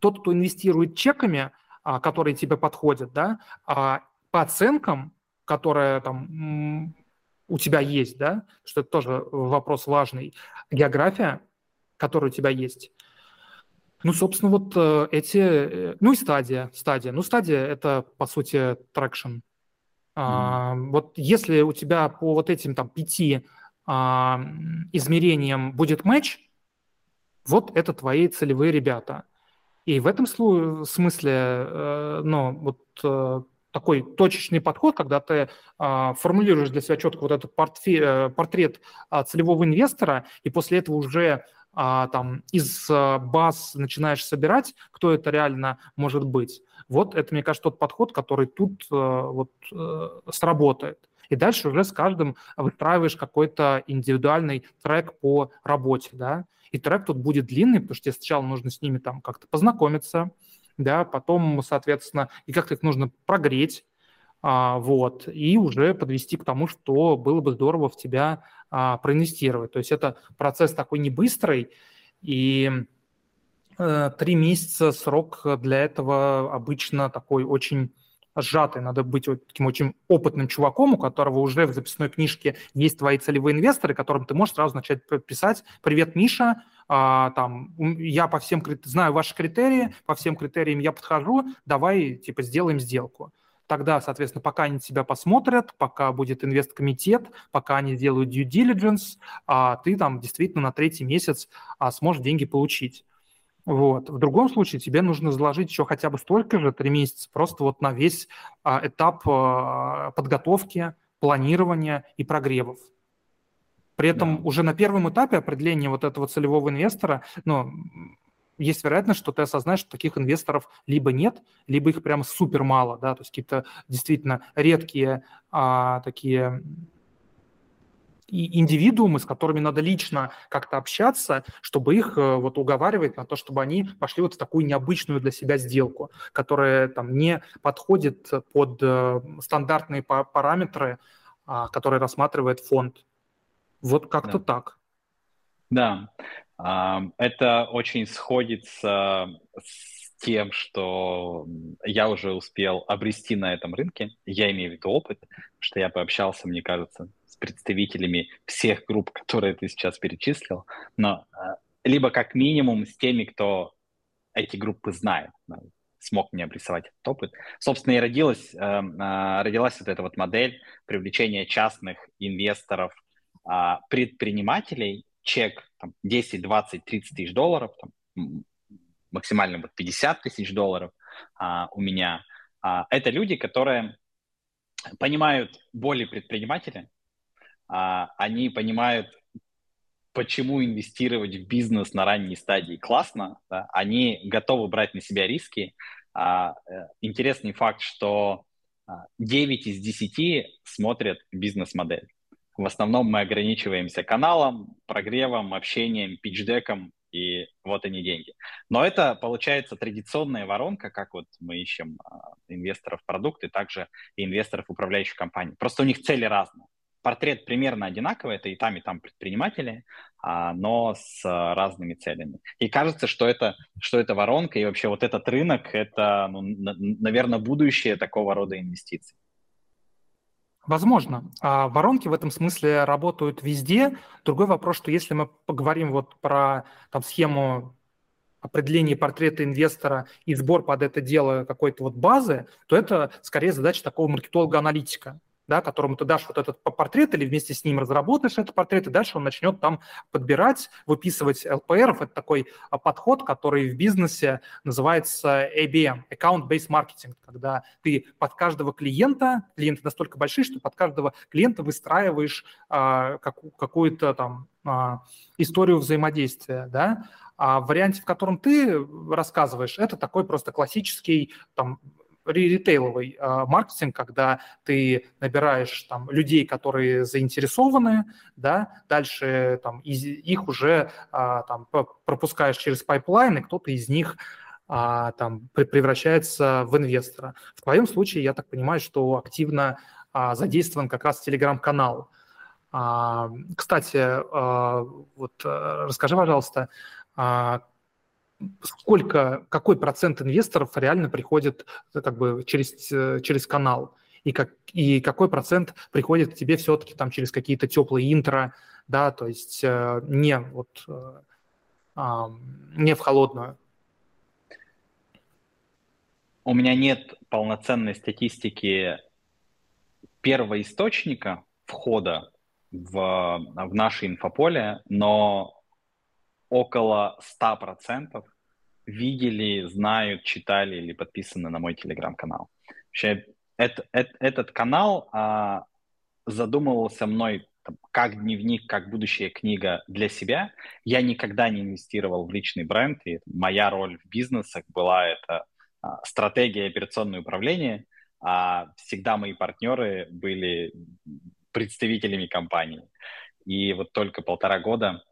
тот, кто инвестирует чеками, а, которые тебе подходят, да, а, по оценкам, которые там у тебя есть, да, что это тоже вопрос важный, география, которая у тебя есть. Ну, собственно, вот э, эти, э, ну и стадия, стадия. Ну, стадия – это, по сути, traction, а, вот если у тебя по вот этим там пяти а, измерениям будет матч, вот это твои целевые ребята. И в этом смысле, э, ну, вот такой точечный подход, когда ты э, формулируешь для себя четко вот этот портфе, портрет э, целевого инвестора, и после этого уже а, там из а, баз начинаешь собирать, кто это реально может быть. Вот это, мне кажется, тот подход, который тут а, вот сработает. И дальше уже с каждым выстраиваешь какой-то индивидуальный трек по работе, да. И трек тут будет длинный, потому что тебе сначала нужно с ними там как-то познакомиться, да, потом, соответственно, и как-то их нужно прогреть, а, вот, и уже подвести к тому, что было бы здорово в тебя а, проинвестировать. То есть это процесс такой не быстрый, и э, три месяца срок для этого обычно такой очень сжатый. Надо быть вот таким очень опытным чуваком, у которого уже в записной книжке есть твои целевые инвесторы, которым ты можешь сразу начать писать «Привет, Миша, а, там, я по всем знаю ваши критерии, по всем критериям я подхожу, давай, типа, сделаем сделку». Тогда, соответственно, пока они тебя посмотрят, пока будет инвесткомитет, пока они сделают due diligence, а ты там действительно на третий месяц а, сможешь деньги получить. Вот. В другом случае тебе нужно заложить еще хотя бы столько же, три месяца, просто вот на весь а, этап а, подготовки, планирования и прогревов. При этом да. уже на первом этапе определения вот этого целевого инвестора, ну, есть вероятность, что ты осознаешь, что таких инвесторов либо нет, либо их прям супер мало, да, то есть какие-то действительно редкие а, такие и индивидуумы, с которыми надо лично как-то общаться, чтобы их э, вот уговаривать на то, чтобы они пошли вот в такую необычную для себя сделку, которая там не подходит под э, стандартные параметры, а, которые рассматривает фонд. Вот как-то да. так. Да, это очень сходится с тем, что я уже успел обрести на этом рынке. Я имею в виду опыт, что я пообщался, мне кажется, с представителями всех групп, которые ты сейчас перечислил, но а, либо как минимум с теми, кто эти группы знает, смог мне обрисовать этот опыт. Собственно, и родилась, эм, а, родилась вот эта вот модель привлечения частных инвесторов, а, предпринимателей чек там, 10, 20, 30 тысяч долларов, там, максимально вот 50 тысяч долларов а, у меня. А, это люди, которые понимают боли предпринимателя, а, они понимают, почему инвестировать в бизнес на ранней стадии классно, да? они готовы брать на себя риски. А, э, интересный факт, что 9 а, из 10 смотрят бизнес-модель. В основном мы ограничиваемся каналом, прогревом, общением, пичдеком, и вот они деньги. Но это получается традиционная воронка, как вот мы ищем а, инвесторов в продукты, также и инвесторов управляющих компаний. Просто у них цели разные. Портрет примерно одинаковый, это и там, и там предприниматели, а, но с а, разными целями. И кажется, что это, что это воронка, и вообще вот этот рынок, это, ну, наверное, будущее такого рода инвестиций. Возможно. А воронки в этом смысле работают везде. Другой вопрос, что если мы поговорим вот про там, схему определения портрета инвестора и сбор под это дело какой-то вот базы, то это скорее задача такого маркетолога-аналитика. Да, которому ты дашь вот этот портрет или вместе с ним разработаешь этот портрет, и дальше он начнет там подбирать, выписывать LPR. Это такой а, подход, который в бизнесе называется ABM, Account-Based Marketing, когда ты под каждого клиента, клиенты настолько большие, что под каждого клиента выстраиваешь а, как, какую-то там а, историю взаимодействия, да, а в варианте, в котором ты рассказываешь, это такой просто классический там ритейловый э, маркетинг, когда ты набираешь там людей, которые заинтересованы, да, дальше там из, их уже э, там пропускаешь через pipeline, и кто-то из них а, там превращается в инвестора. В твоем случае, я так понимаю, что активно а, задействован как раз телеграм-канал. А, кстати, а, вот э, расскажи, пожалуйста, а, сколько, какой процент инвесторов реально приходит э, как бы через, э, через канал, и, как, и какой процент приходит тебе все-таки там через какие-то теплые интро, да, то есть э, не вот не в холодную. У меня нет полноценной статистики первого источника входа в, в наше инфополе, но около 100% видели, знают, читали или подписаны на мой телеграм-канал. Вообще, это, это, этот канал а, задумывался мной там, как дневник, как будущая книга для себя. Я никогда не инвестировал в личный бренд, и моя роль в бизнесах была это а, стратегия операционное управление, а всегда мои партнеры были представителями компании. И вот только полтора года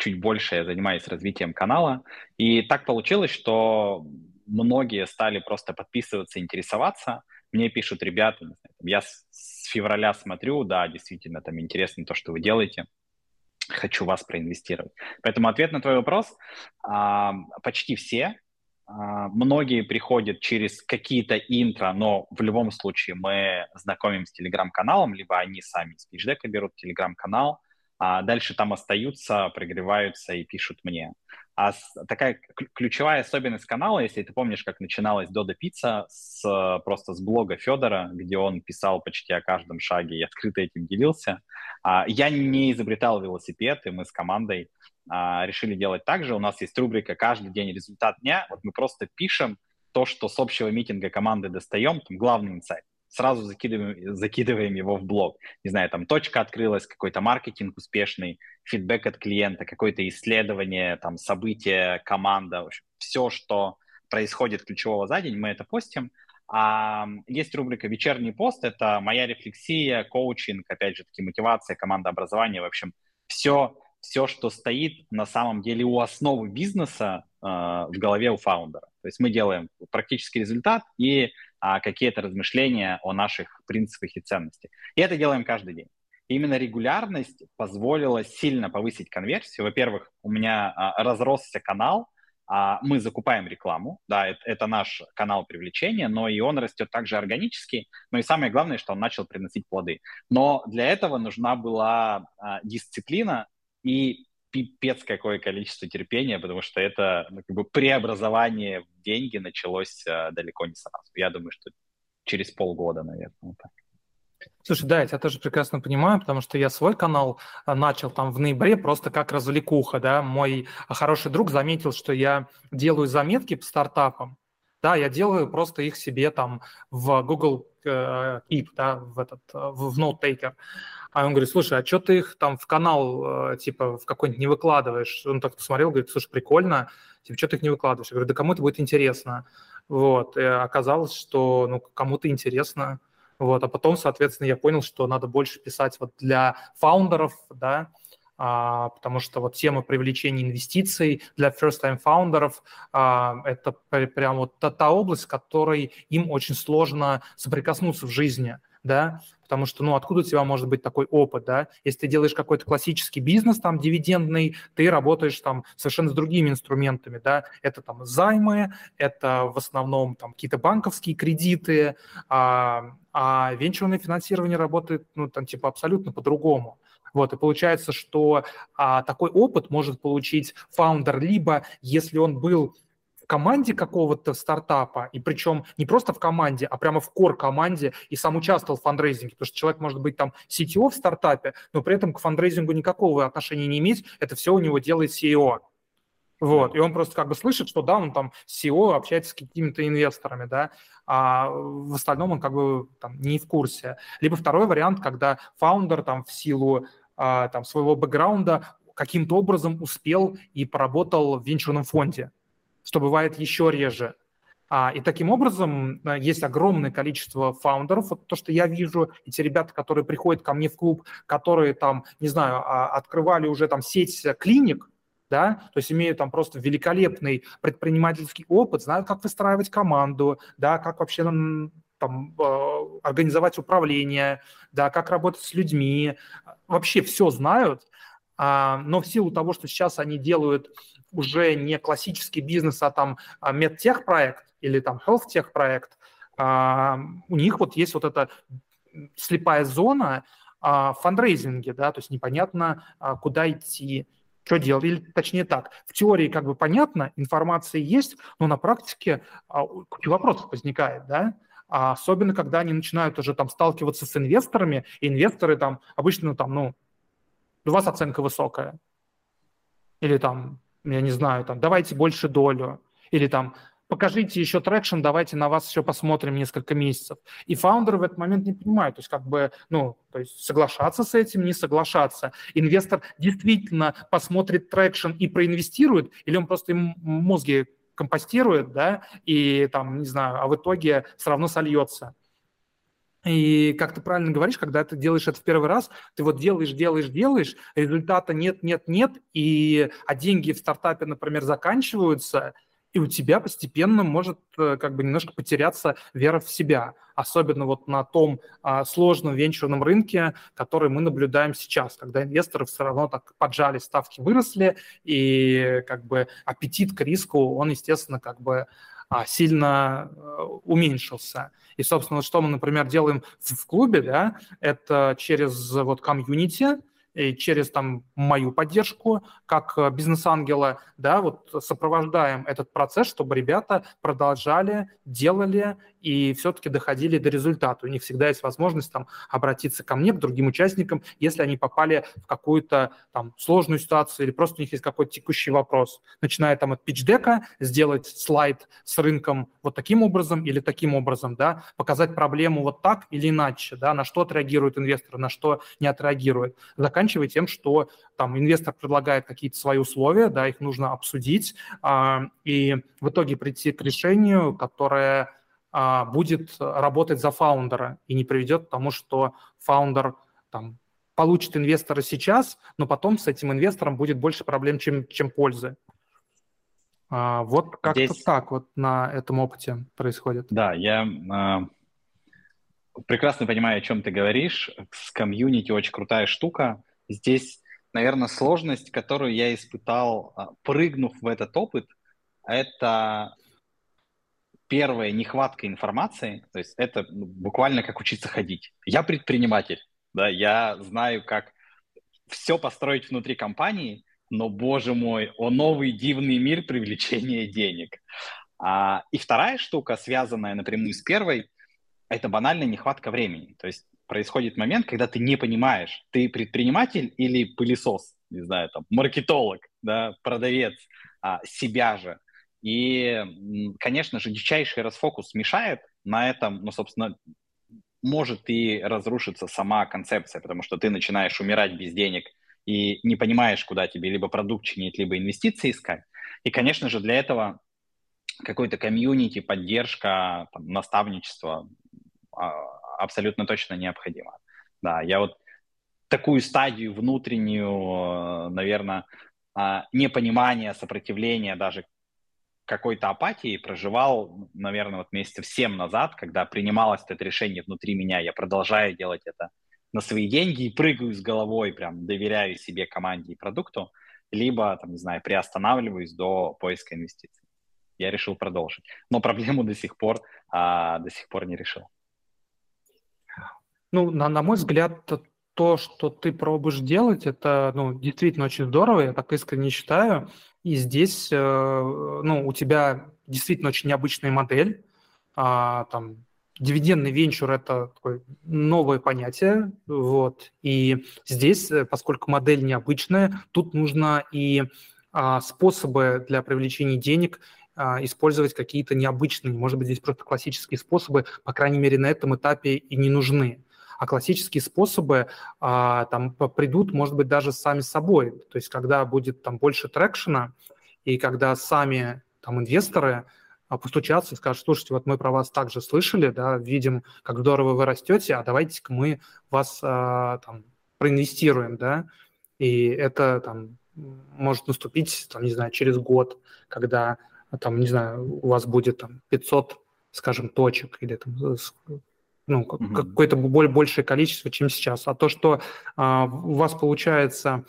чуть больше я занимаюсь развитием канала. И так получилось, что многие стали просто подписываться, интересоваться. Мне пишут ребята, я с февраля смотрю, да, действительно, там интересно то, что вы делаете, хочу вас проинвестировать. Поэтому ответ на твой вопрос, а, почти все, а, многие приходят через какие-то интро, но в любом случае мы знакомим с телеграм-каналом, либо они сами из пичдека берут телеграм-канал, а дальше там остаются, прогреваются и пишут мне. А такая ключевая особенность канала, если ты помнишь, как начиналась Дода Пицца с, просто с блога Федора, где он писал почти о каждом шаге и открыто этим делился. А, я не изобретал велосипед, и мы с командой а, решили делать так же. У нас есть рубрика «Каждый день результат дня». Вот мы просто пишем то, что с общего митинга команды достаем, там главный инсайт сразу закидываем, закидываем его в блог. Не знаю, там точка открылась, какой-то маркетинг успешный, фидбэк от клиента, какое-то исследование, там событие, команда, все, что происходит ключевого за день, мы это постим. А есть рубрика «Вечерний пост», это моя рефлексия, коучинг, опять же таки мотивация, команда образования, в общем, все, все, что стоит на самом деле у основы бизнеса э, в голове у фаундера. То есть мы делаем практический результат и а, какие-то размышления о наших принципах и ценностях. И это делаем каждый день. Именно регулярность позволила сильно повысить конверсию. Во-первых, у меня а, разросся канал, а, мы закупаем рекламу, да, это, это наш канал привлечения, но и он растет также органически, но и самое главное, что он начал приносить плоды. Но для этого нужна была а, дисциплина и пипец какое количество терпения, потому что это ну, как бы преобразование в деньги началось а, далеко не сразу. Я думаю, что через полгода, наверное. Вот так. Слушай, да, я тебя тоже прекрасно понимаю, потому что я свой канал а, начал там в ноябре просто как развлекуха, да. Мой хороший друг заметил, что я делаю заметки по стартапам, да, я делаю просто их себе там в Google э, Keep, да, в этот, э, в, в NoteTaker. А он говорит, слушай, а что ты их там в канал, э, типа, в какой-нибудь не выкладываешь? Он так посмотрел, говорит, слушай, прикольно, типа, что ты их не выкладываешь? Я говорю, да кому это будет интересно? Вот, и оказалось, что, ну, кому-то интересно, вот, а потом, соответственно, я понял, что надо больше писать вот для фаундеров, да, а, потому что вот тема привлечения инвестиций для first-time фаундеров а, это прям вот та, та область, которой им очень сложно соприкоснуться в жизни, да, потому что, ну, откуда у тебя может быть такой опыт, да? Если ты делаешь какой-то классический бизнес, там, дивидендный, ты работаешь там совершенно с другими инструментами, да? Это там займы, это в основном там какие-то банковские кредиты, а, а венчурное финансирование работает, ну, там, типа, абсолютно по-другому. Вот, и получается, что а, такой опыт может получить founder либо, если он был команде какого-то стартапа, и причем не просто в команде, а прямо в core-команде, и сам участвовал в фандрейзинге, потому что человек может быть там CTO в стартапе, но при этом к фандрейзингу никакого отношения не иметь, это все у него делает CEO. Вот, и он просто как бы слышит, что да, он там CEO общается с какими-то инвесторами, да, а в остальном он как бы там не в курсе. Либо второй вариант, когда founder там в силу а, там своего бэкграунда каким-то образом успел и поработал в венчурном фонде, что бывает еще реже. А, и таким образом э, есть огромное количество фаундеров, вот то, что я вижу, эти ребята, которые приходят ко мне в клуб, которые там, не знаю, а, открывали уже там сеть клиник, да, то есть имеют там просто великолепный предпринимательский опыт, знают, как выстраивать команду, да, как вообще там, э, организовать управление, да, как работать с людьми, вообще все знают, а, но в силу того, что сейчас они делают уже не классический бизнес, а там а, медтех проект или там health а, у них вот есть вот эта слепая зона в фандрейзинге, да, то есть непонятно, куда идти, что делать, или точнее так, в теории как бы понятно, информация есть, но на практике а, куча вопросов возникает, да, а особенно когда они начинают уже там сталкиваться с инвесторами, и инвесторы там обычно там, ну, у вас оценка высокая, или там, я не знаю, там, давайте больше долю, или там, покажите еще traction, давайте на вас еще посмотрим несколько месяцев. И founder ы в этот момент не понимают, то есть как бы, ну, то есть соглашаться с этим, не соглашаться. Инвестор действительно посмотрит traction и проинвестирует, или он просто им мозги компостирует, да, и там, не знаю, а в итоге все равно сольется. И как ты правильно говоришь, когда ты делаешь это в первый раз, ты вот делаешь, делаешь, делаешь, результата нет, нет, нет, и, а деньги в стартапе, например, заканчиваются – и у тебя постепенно может э, как бы немножко потеряться вера в себя, особенно вот на том а, сложном венчурном рынке, который мы наблюдаем сейчас, когда инвесторы все равно так поджали, ставки выросли, и как бы аппетит к риску, он, естественно, как бы сильно э, уменьшился. И, собственно, что мы, например, делаем в, клубе, да, это через вот комьюнити, через там мою поддержку как э, бизнес-ангела, да, вот сопровождаем этот процесс, чтобы ребята продолжали, делали и все-таки доходили до результата. У них всегда есть возможность там обратиться ко мне, к другим участникам, если они попали в какую-то там сложную ситуацию или просто у них есть какой-то текущий вопрос. Начиная там от пичдека, сделать слайд с рынком вот таким образом или таким образом, да, показать проблему вот так или иначе, да, на что отреагирует инвестор, на что не отреагирует. Заканчивая тем, что там инвестор предлагает какие-то свои условия, да, их нужно обсудить а, и в итоге прийти к решению, которое а, будет работать за фаундера и не приведет к тому, что фаундер там, получит инвестора сейчас, но потом с этим инвестором будет больше проблем, чем, чем пользы. А, вот как-то Здесь... так вот на этом опыте происходит. Да, я э, прекрасно понимаю, о чем ты говоришь. С комьюнити очень крутая штука. Здесь, наверное, сложность, которую я испытал, прыгнув в этот опыт, это первое, нехватка информации, то есть это ну, буквально как учиться ходить. Я предприниматель, да, я знаю, как все построить внутри компании, но, боже мой, о новый дивный мир привлечения денег. А, и вторая штука, связанная напрямую с первой, это банальная нехватка времени. То есть происходит момент, когда ты не понимаешь, ты предприниматель или пылесос, не знаю, там, маркетолог, да, продавец, а, себя же. И, конечно же, дичайший расфокус мешает на этом, ну, собственно, может и разрушиться сама концепция, потому что ты начинаешь умирать без денег и не понимаешь, куда тебе либо продукт чинить, либо инвестиции искать. И, конечно же, для этого какой-то комьюнити, поддержка, там, наставничество а, абсолютно точно необходимо. Да, я вот такую стадию внутреннюю, наверное, а, непонимания, сопротивления даже какой-то апатии проживал, наверное, вот месяцев семь назад, когда принималось это решение внутри меня. Я продолжаю делать это на свои деньги и прыгаю с головой, прям доверяю себе, команде и продукту, либо, там, не знаю, приостанавливаюсь до поиска инвестиций. Я решил продолжить. Но проблему до сих пор, а, до сих пор не решил. Ну, на, на мой взгляд, то, что ты пробуешь делать, это ну, действительно очень здорово, я так искренне считаю. И здесь, ну, у тебя действительно очень необычная модель, а, там, дивидендный венчур – это такое новое понятие, вот, и здесь, поскольку модель необычная, тут нужно и а, способы для привлечения денег а, использовать какие-то необычные, может быть, здесь просто классические способы, по крайней мере, на этом этапе и не нужны. А классические способы а, там придут, может быть, даже сами собой. То есть, когда будет там больше трекшена, и когда сами там инвесторы постучатся и скажут, слушайте, вот мы про вас также слышали, да, видим, как здорово вы растете, а давайте-ка мы вас а, там проинвестируем, да, и это там может наступить, там, не знаю, через год, когда, там, не знаю, у вас будет там 500, скажем, точек или там ну, mm-hmm. какое-то большее количество, чем сейчас. А то, что а, у вас получается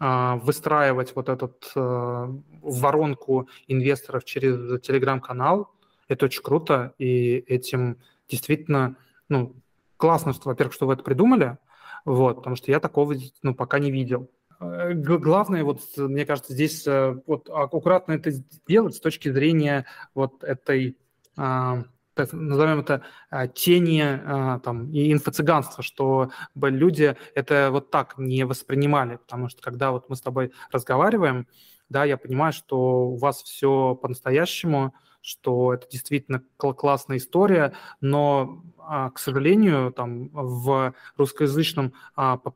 а, выстраивать вот этот а, воронку инвесторов через телеграм-канал, это очень круто, и этим действительно, ну, классно, что, во-первых, что вы это придумали, вот, потому что я такого, ну, пока не видел. Э, главное, вот, мне кажется, здесь э, вот аккуратно это сделать с точки зрения вот этой, а, назовем это, а, тени а, там, и инфо-цыганства, что люди это вот так не воспринимали, потому что когда вот мы с тобой разговариваем, да, я понимаю, что у вас все по-настоящему, что это действительно классная история, но, к сожалению, там в русскоязычном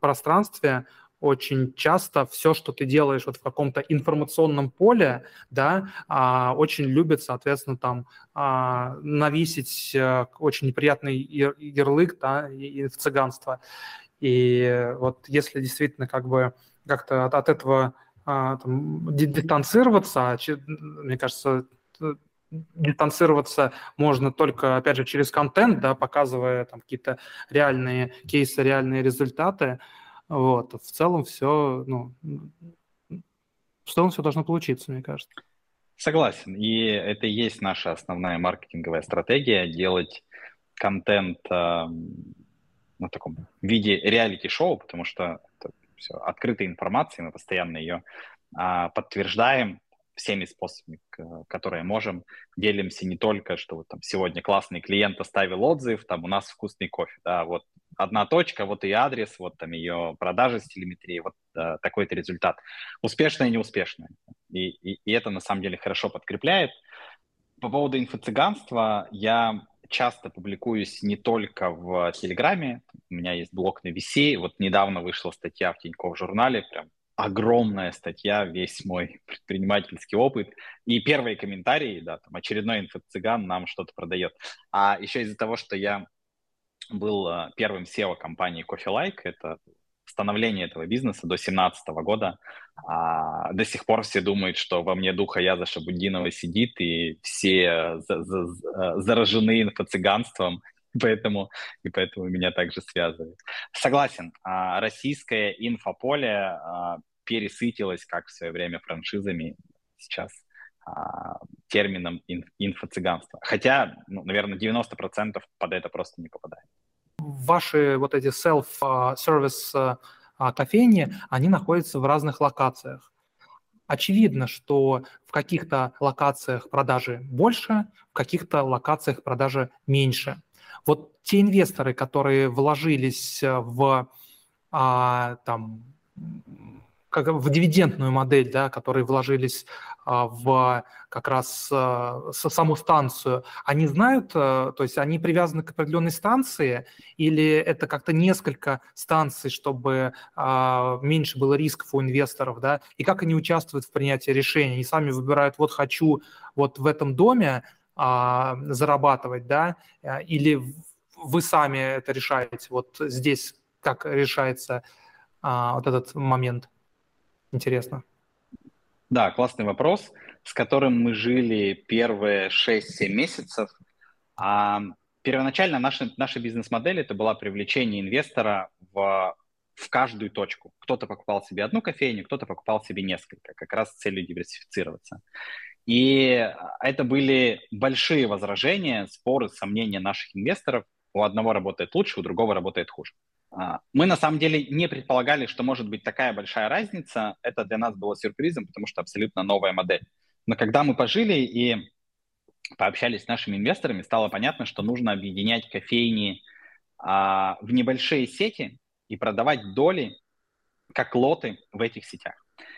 пространстве очень часто все, что ты делаешь вот в каком-то информационном поле, да, а, очень любят, соответственно, там а, навесить а, очень неприятный ярлык, да, и, и в цыганство. И вот если действительно как бы как-то от, от этого а, там, дистанцироваться, мне кажется, дистанцироваться можно только, опять же, через контент, да, показывая там какие-то реальные кейсы, реальные результаты, вот. В целом все, ну, в целом все должно получиться, мне кажется. Согласен. И это и есть наша основная маркетинговая стратегия – делать контент э, на таком виде реалити-шоу, потому что это все открытая информация, мы постоянно ее э, подтверждаем всеми способами, которые можем. Делимся не только, что вот там сегодня классный клиент оставил отзыв, там у нас вкусный кофе, да, вот одна точка, вот и адрес, вот там ее продажи с телеметрии, вот э, такой-то результат. Успешное и неуспешное. И, и, и это на самом деле хорошо подкрепляет. По поводу инфо-цыганства я часто публикуюсь не только в Телеграме, у меня есть блог на VC, вот недавно вышла статья в Тинькофф журнале, прям огромная статья, весь мой предпринимательский опыт. И первые комментарии, да, там очередной инфо-цыган нам что-то продает. А еще из-за того, что я был э, первым SEO компании Coffee Like. Это становление этого бизнеса до 2017 года. А, до сих пор все думают, что во мне духа Яза Шабудинова сидит, и все за, за, э, заражены инфо-цыганством, поэтому, и поэтому меня также связывают. Согласен, а, российское инфополе а, пересытилось, как в свое время, франшизами. Сейчас термином инфо-цыганства. Хотя, ну, наверное, 90% под это просто не попадает ваши вот эти self-service а, а, кофейни, они находятся в разных локациях. Очевидно, что в каких-то локациях продажи больше, в каких-то локациях продажи меньше. Вот те инвесторы, которые вложились в а, там, как в дивидендную модель, да, которые вложились а, в как раз а, саму станцию, они знают, а, то есть они привязаны к определенной станции, или это как-то несколько станций, чтобы а, меньше было рисков у инвесторов, да, и как они участвуют в принятии решений? Они сами выбирают, вот хочу вот в этом доме зарабатывать, да, а, или вы сами это решаете, вот здесь как решается вот этот момент? Интересно. Да, классный вопрос, с которым мы жили первые 6-7 месяцев. А первоначально наша, наша бизнес-модель это была привлечение инвестора в, в каждую точку. Кто-то покупал себе одну кофейню, кто-то покупал себе несколько, как раз с целью диверсифицироваться. И это были большие возражения, споры, сомнения наших инвесторов. У одного работает лучше, у другого работает хуже. А, мы на самом деле не предполагали, что может быть такая большая разница. Это для нас было сюрпризом, потому что абсолютно новая модель. Но когда мы пожили и пообщались с нашими инвесторами, стало понятно, что нужно объединять кофейни а, в небольшие сети и продавать доли как лоты в этих сетях.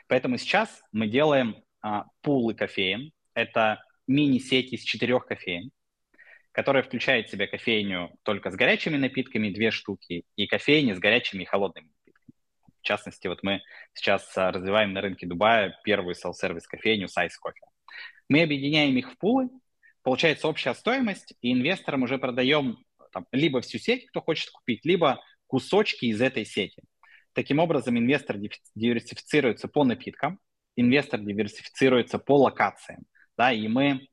Поэтому сейчас мы делаем а, пулы кофеин. Это мини-сеть из четырех кофеин которая включает в себя кофейню только с горячими напитками, две штуки, и кофейни с горячими и холодными напитками. В частности, вот мы сейчас а, развиваем на рынке Дубая первую селл-сервис кофейню Size Coffee. Мы объединяем их в пулы, получается общая стоимость, и инвесторам уже продаем там, либо всю сеть, кто хочет купить, либо кусочки из этой сети. Таким образом, инвестор диверсифицируется по напиткам, инвестор диверсифицируется по локациям. Да, и мы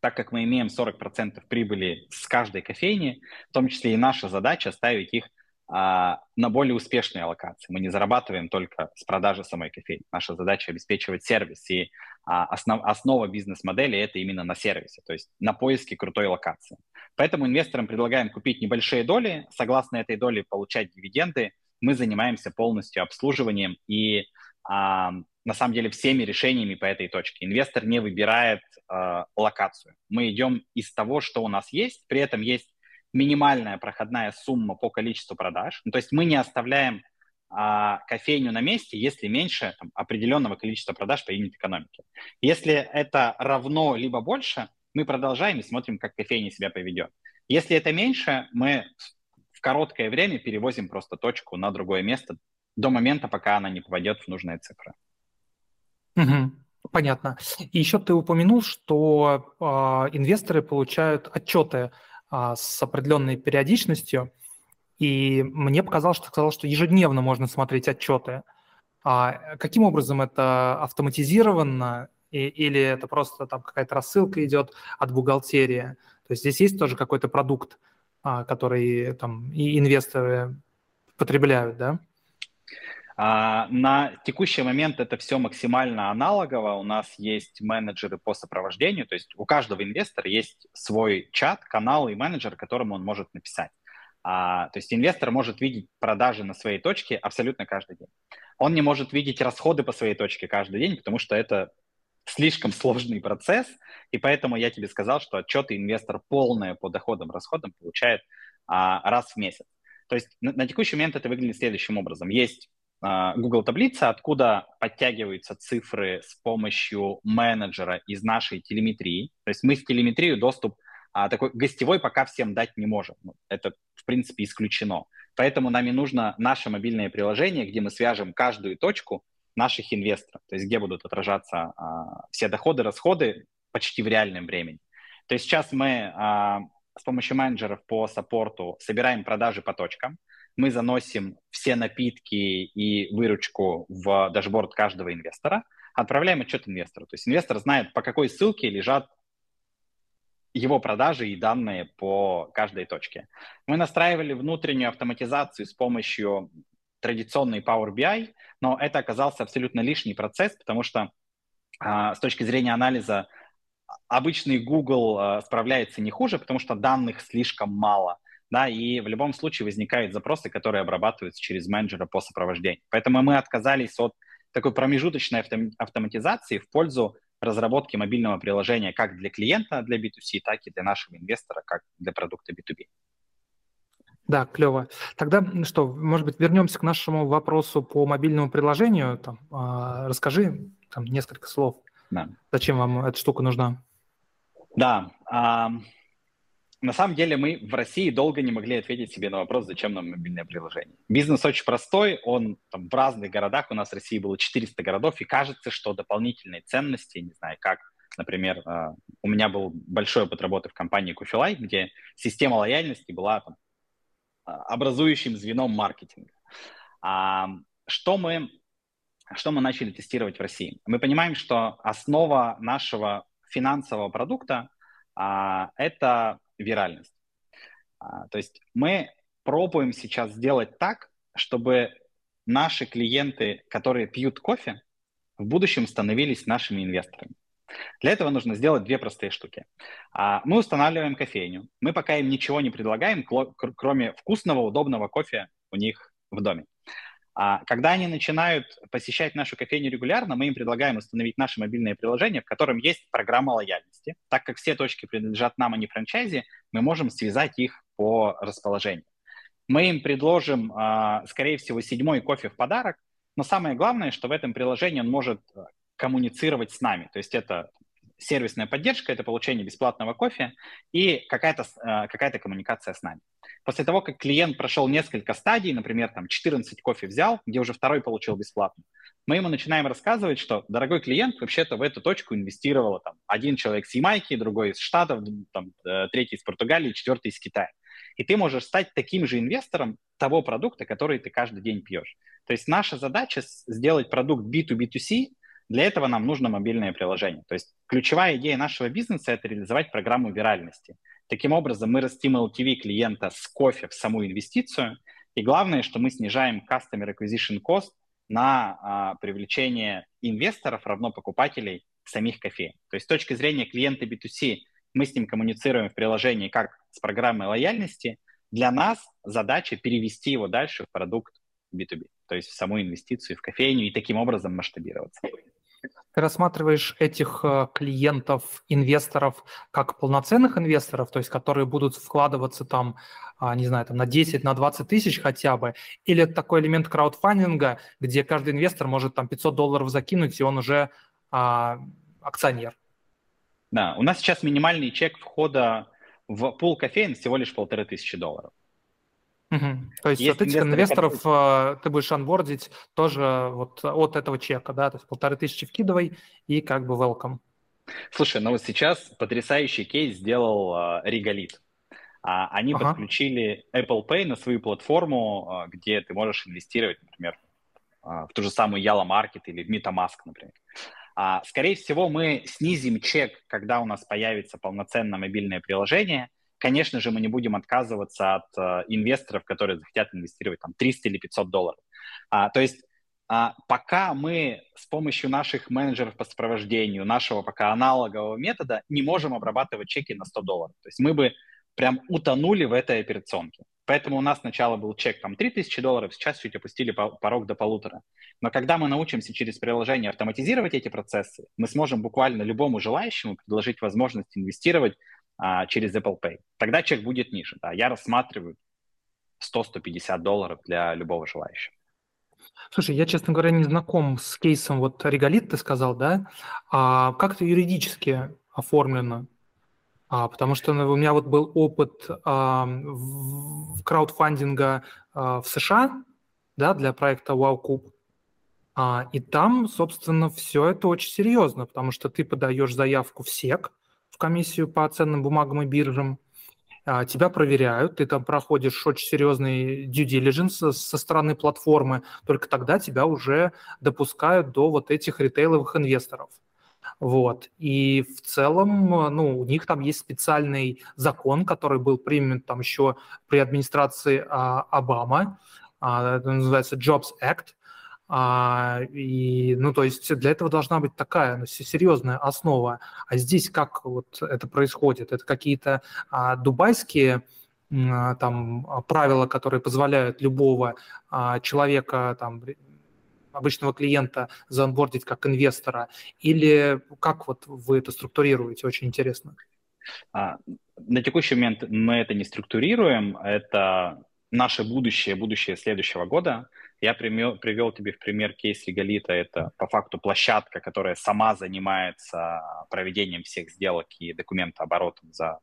так как мы имеем 40% прибыли с каждой кофейни, в том числе и наша задача ставить их а, на более успешные локации. Мы не зарабатываем только с продажи самой кофейни. Наша задача обеспечивать сервис. И а, основ, основа бизнес-модели это именно на сервисе, то есть на поиске крутой локации. Поэтому инвесторам предлагаем купить небольшие доли, согласно этой доли получать дивиденды. Мы занимаемся полностью обслуживанием и а, на самом деле всеми решениями по этой точке. Инвестор не выбирает э, локацию. Мы идем из того, что у нас есть, при этом есть минимальная проходная сумма по количеству продаж. Ну, то есть мы не оставляем э, кофейню на месте, если меньше там, определенного количества продаж по юнит экономике. Если это равно либо больше, мы продолжаем и смотрим, как кофейня себя поведет. Если это меньше, мы в короткое время перевозим просто точку на другое место до момента, пока она не попадет в нужные цифры. Угу. Понятно. И еще ты упомянул, что э, инвесторы получают отчеты э, с определенной периодичностью, и мне показалось, что ты сказал, что ежедневно можно смотреть отчеты. А каким образом это автоматизировано и, или это просто там какая-то рассылка идет от бухгалтерии? То есть здесь есть тоже какой-то продукт, а, который там и инвесторы потребляют, да? А, на текущий момент это все максимально аналогово. У нас есть менеджеры по сопровождению, то есть у каждого инвестора есть свой чат, канал и менеджер, которому он может написать. А, то есть инвестор может видеть продажи на своей точке абсолютно каждый день. Он не может видеть расходы по своей точке каждый день, потому что это слишком сложный процесс, и поэтому я тебе сказал, что отчеты инвестор полное по доходам, расходам получает а, раз в месяц. То есть на, на текущий момент это выглядит следующим образом. Есть Google таблица, откуда подтягиваются цифры с помощью менеджера из нашей телеметрии. То есть мы в телеметрию доступ а, такой гостевой пока всем дать не можем. Ну, это, в принципе, исключено. Поэтому нам и нужно наше мобильное приложение, где мы свяжем каждую точку наших инвесторов, то есть где будут отражаться а, все доходы, расходы почти в реальном времени. То есть сейчас мы а, с помощью менеджеров по саппорту собираем продажи по точкам, мы заносим все напитки и выручку в дашборд каждого инвестора, отправляем отчет инвестору. То есть инвестор знает, по какой ссылке лежат его продажи и данные по каждой точке. Мы настраивали внутреннюю автоматизацию с помощью традиционной Power BI, но это оказался абсолютно лишний процесс, потому что а, с точки зрения анализа обычный Google а, справляется не хуже, потому что данных слишком мало да, и в любом случае возникают запросы, которые обрабатываются через менеджера по сопровождению. Поэтому мы отказались от такой промежуточной автоматизации в пользу разработки мобильного приложения как для клиента, для B2C, так и для нашего инвестора, как для продукта B2B. Да, клево. Тогда что, может быть, вернемся к нашему вопросу по мобильному приложению. Там, э, расскажи там несколько слов. Да. Зачем вам эта штука нужна? Да, на самом деле мы в России долго не могли ответить себе на вопрос, зачем нам мобильное приложение. Бизнес очень простой, он там в разных городах, у нас в России было 400 городов, и кажется, что дополнительные ценности, не знаю, как, например, а, у меня был большой опыт работы в компании Coffee где система лояльности была там, а, образующим звеном маркетинга. Что мы, что мы начали тестировать в России? Мы понимаем, что основа нашего финансового продукта а, это виральность. А, то есть мы пробуем сейчас сделать так, чтобы наши клиенты, которые пьют кофе, в будущем становились нашими инвесторами. Для этого нужно сделать две простые штуки. А, мы устанавливаем кофейню. Мы пока им ничего не предлагаем, кроме вкусного, удобного кофе у них в доме. А когда они начинают посещать нашу кофейню регулярно, мы им предлагаем установить наше мобильное приложение, в котором есть программа лояльности. Так как все точки принадлежат нам, а не франчайзе, мы можем связать их по расположению. Мы им предложим, а, скорее всего, седьмой кофе в подарок, но самое главное, что в этом приложении он может коммуницировать с нами. То есть это сервисная поддержка, это получение бесплатного кофе и какая-то э, какая коммуникация с нами. После того, как клиент прошел несколько стадий, например, там 14 кофе взял, где уже второй получил бесплатно, мы ему начинаем рассказывать, что дорогой клиент вообще-то в эту точку инвестировал там, один человек с Ямайки, другой из Штатов, там, э, третий из Португалии, четвертый из Китая. И ты можешь стать таким же инвестором того продукта, который ты каждый день пьешь. То есть наша задача сделать продукт B2B2C, для этого нам нужно мобильное приложение. То есть ключевая идея нашего бизнеса – это реализовать программу виральности. Таким образом, мы растим LTV клиента с кофе в саму инвестицию, и главное, что мы снижаем Customer Acquisition Cost на а, привлечение инвесторов равно покупателей самих кофе. То есть с точки зрения клиента B2C мы с ним коммуницируем в приложении как с программой лояльности. Для нас задача перевести его дальше в продукт B2B, то есть в саму инвестицию в кофейню и таким образом масштабироваться. Ты рассматриваешь этих э, клиентов, инвесторов как полноценных инвесторов, то есть которые будут вкладываться там, а, не знаю, там на 10, на 20 тысяч хотя бы, или это такой элемент краудфандинга, где каждый инвестор может там 500 долларов закинуть, и он уже а, акционер? Да, у нас сейчас минимальный чек входа в пул кофеин всего лишь полторы тысячи долларов. Угу. То есть, есть соответственно, инвесторов которые... ты будешь анбордить тоже вот от этого чека, да, то есть полторы тысячи вкидывай и как бы welcome. Слушай, ну вот сейчас потрясающий кейс сделал uh, Regalit. Uh, они ага. подключили Apple Pay на свою платформу, uh, где ты можешь инвестировать, например, в ту же самую Yala Market или в MetaMask, например. Uh, скорее всего, мы снизим чек, когда у нас появится полноценное мобильное приложение – конечно же, мы не будем отказываться от э, инвесторов, которые захотят инвестировать там 300 или 500 долларов. А, то есть а, пока мы с помощью наших менеджеров по сопровождению, нашего пока аналогового метода не можем обрабатывать чеки на 100 долларов. То есть мы бы прям утонули в этой операционке. Поэтому у нас сначала был чек там 3000 долларов, сейчас чуть опустили порог до полутора. Но когда мы научимся через приложение автоматизировать эти процессы, мы сможем буквально любому желающему предложить возможность инвестировать а, через Apple Pay. Тогда чек будет ниже. Да. Я рассматриваю 100-150 долларов для любого желающего. Слушай, я, честно говоря, не знаком с кейсом, вот Реголит ты сказал, да? А как это юридически оформлено? А, потому что ну, у меня вот был опыт а, в, краудфандинга а, в США, да, для проекта WowCube. А, и там, собственно, все это очень серьезно, потому что ты подаешь заявку в СЕК, в комиссию по ценным бумагам и биржам, а, тебя проверяют, ты там проходишь очень серьезный due diligence со стороны платформы, только тогда тебя уже допускают до вот этих ритейловых инвесторов. Вот. И в целом, ну, у них там есть специальный закон, который был принят там еще при администрации а, Обама, а, это называется Jobs Act, а, и, ну, то есть для этого должна быть такая ну, серьезная основа. А здесь как вот это происходит? Это какие-то а, дубайские а, там правила, которые позволяют любого а, человека там обычного клиента заонбордить как инвестора? Или как вот вы это структурируете? Очень интересно. А, на текущий момент мы это не структурируем. Это наше будущее, будущее следующего года. Я привел, привел тебе в пример кейс Реголита. Это по факту площадка, которая сама занимается проведением всех сделок и документооборотом за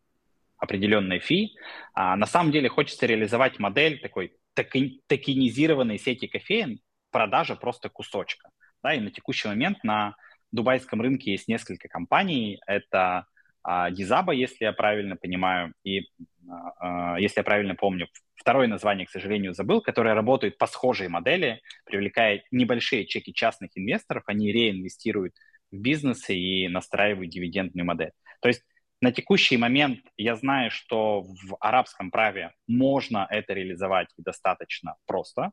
определенные фи. А на самом деле хочется реализовать модель такой токен, токенизированной сети кофеин, продажа просто кусочка. Да, и на текущий момент на дубайском рынке есть несколько компаний. Это а, Дизаба, если я правильно понимаю, и а, а, если я правильно помню, Второе название, к сожалению, забыл, которое работает по схожей модели, привлекая небольшие чеки частных инвесторов, они реинвестируют в бизнесы и настраивают дивидендную модель. То есть на текущий момент я знаю, что в арабском праве можно это реализовать достаточно просто,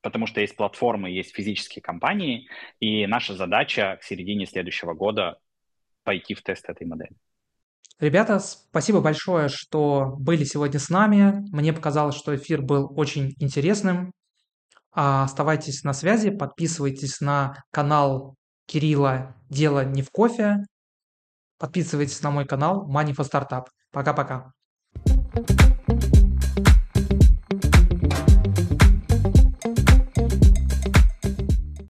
потому что есть платформы, есть физические компании, и наша задача к середине следующего года пойти в тест этой модели. Ребята, спасибо большое, что были сегодня с нами. Мне показалось, что эфир был очень интересным. А, оставайтесь на связи, подписывайтесь на канал Кирилла «Дело не в кофе». Подписывайтесь на мой канал Money for Startup. Пока-пока. thank you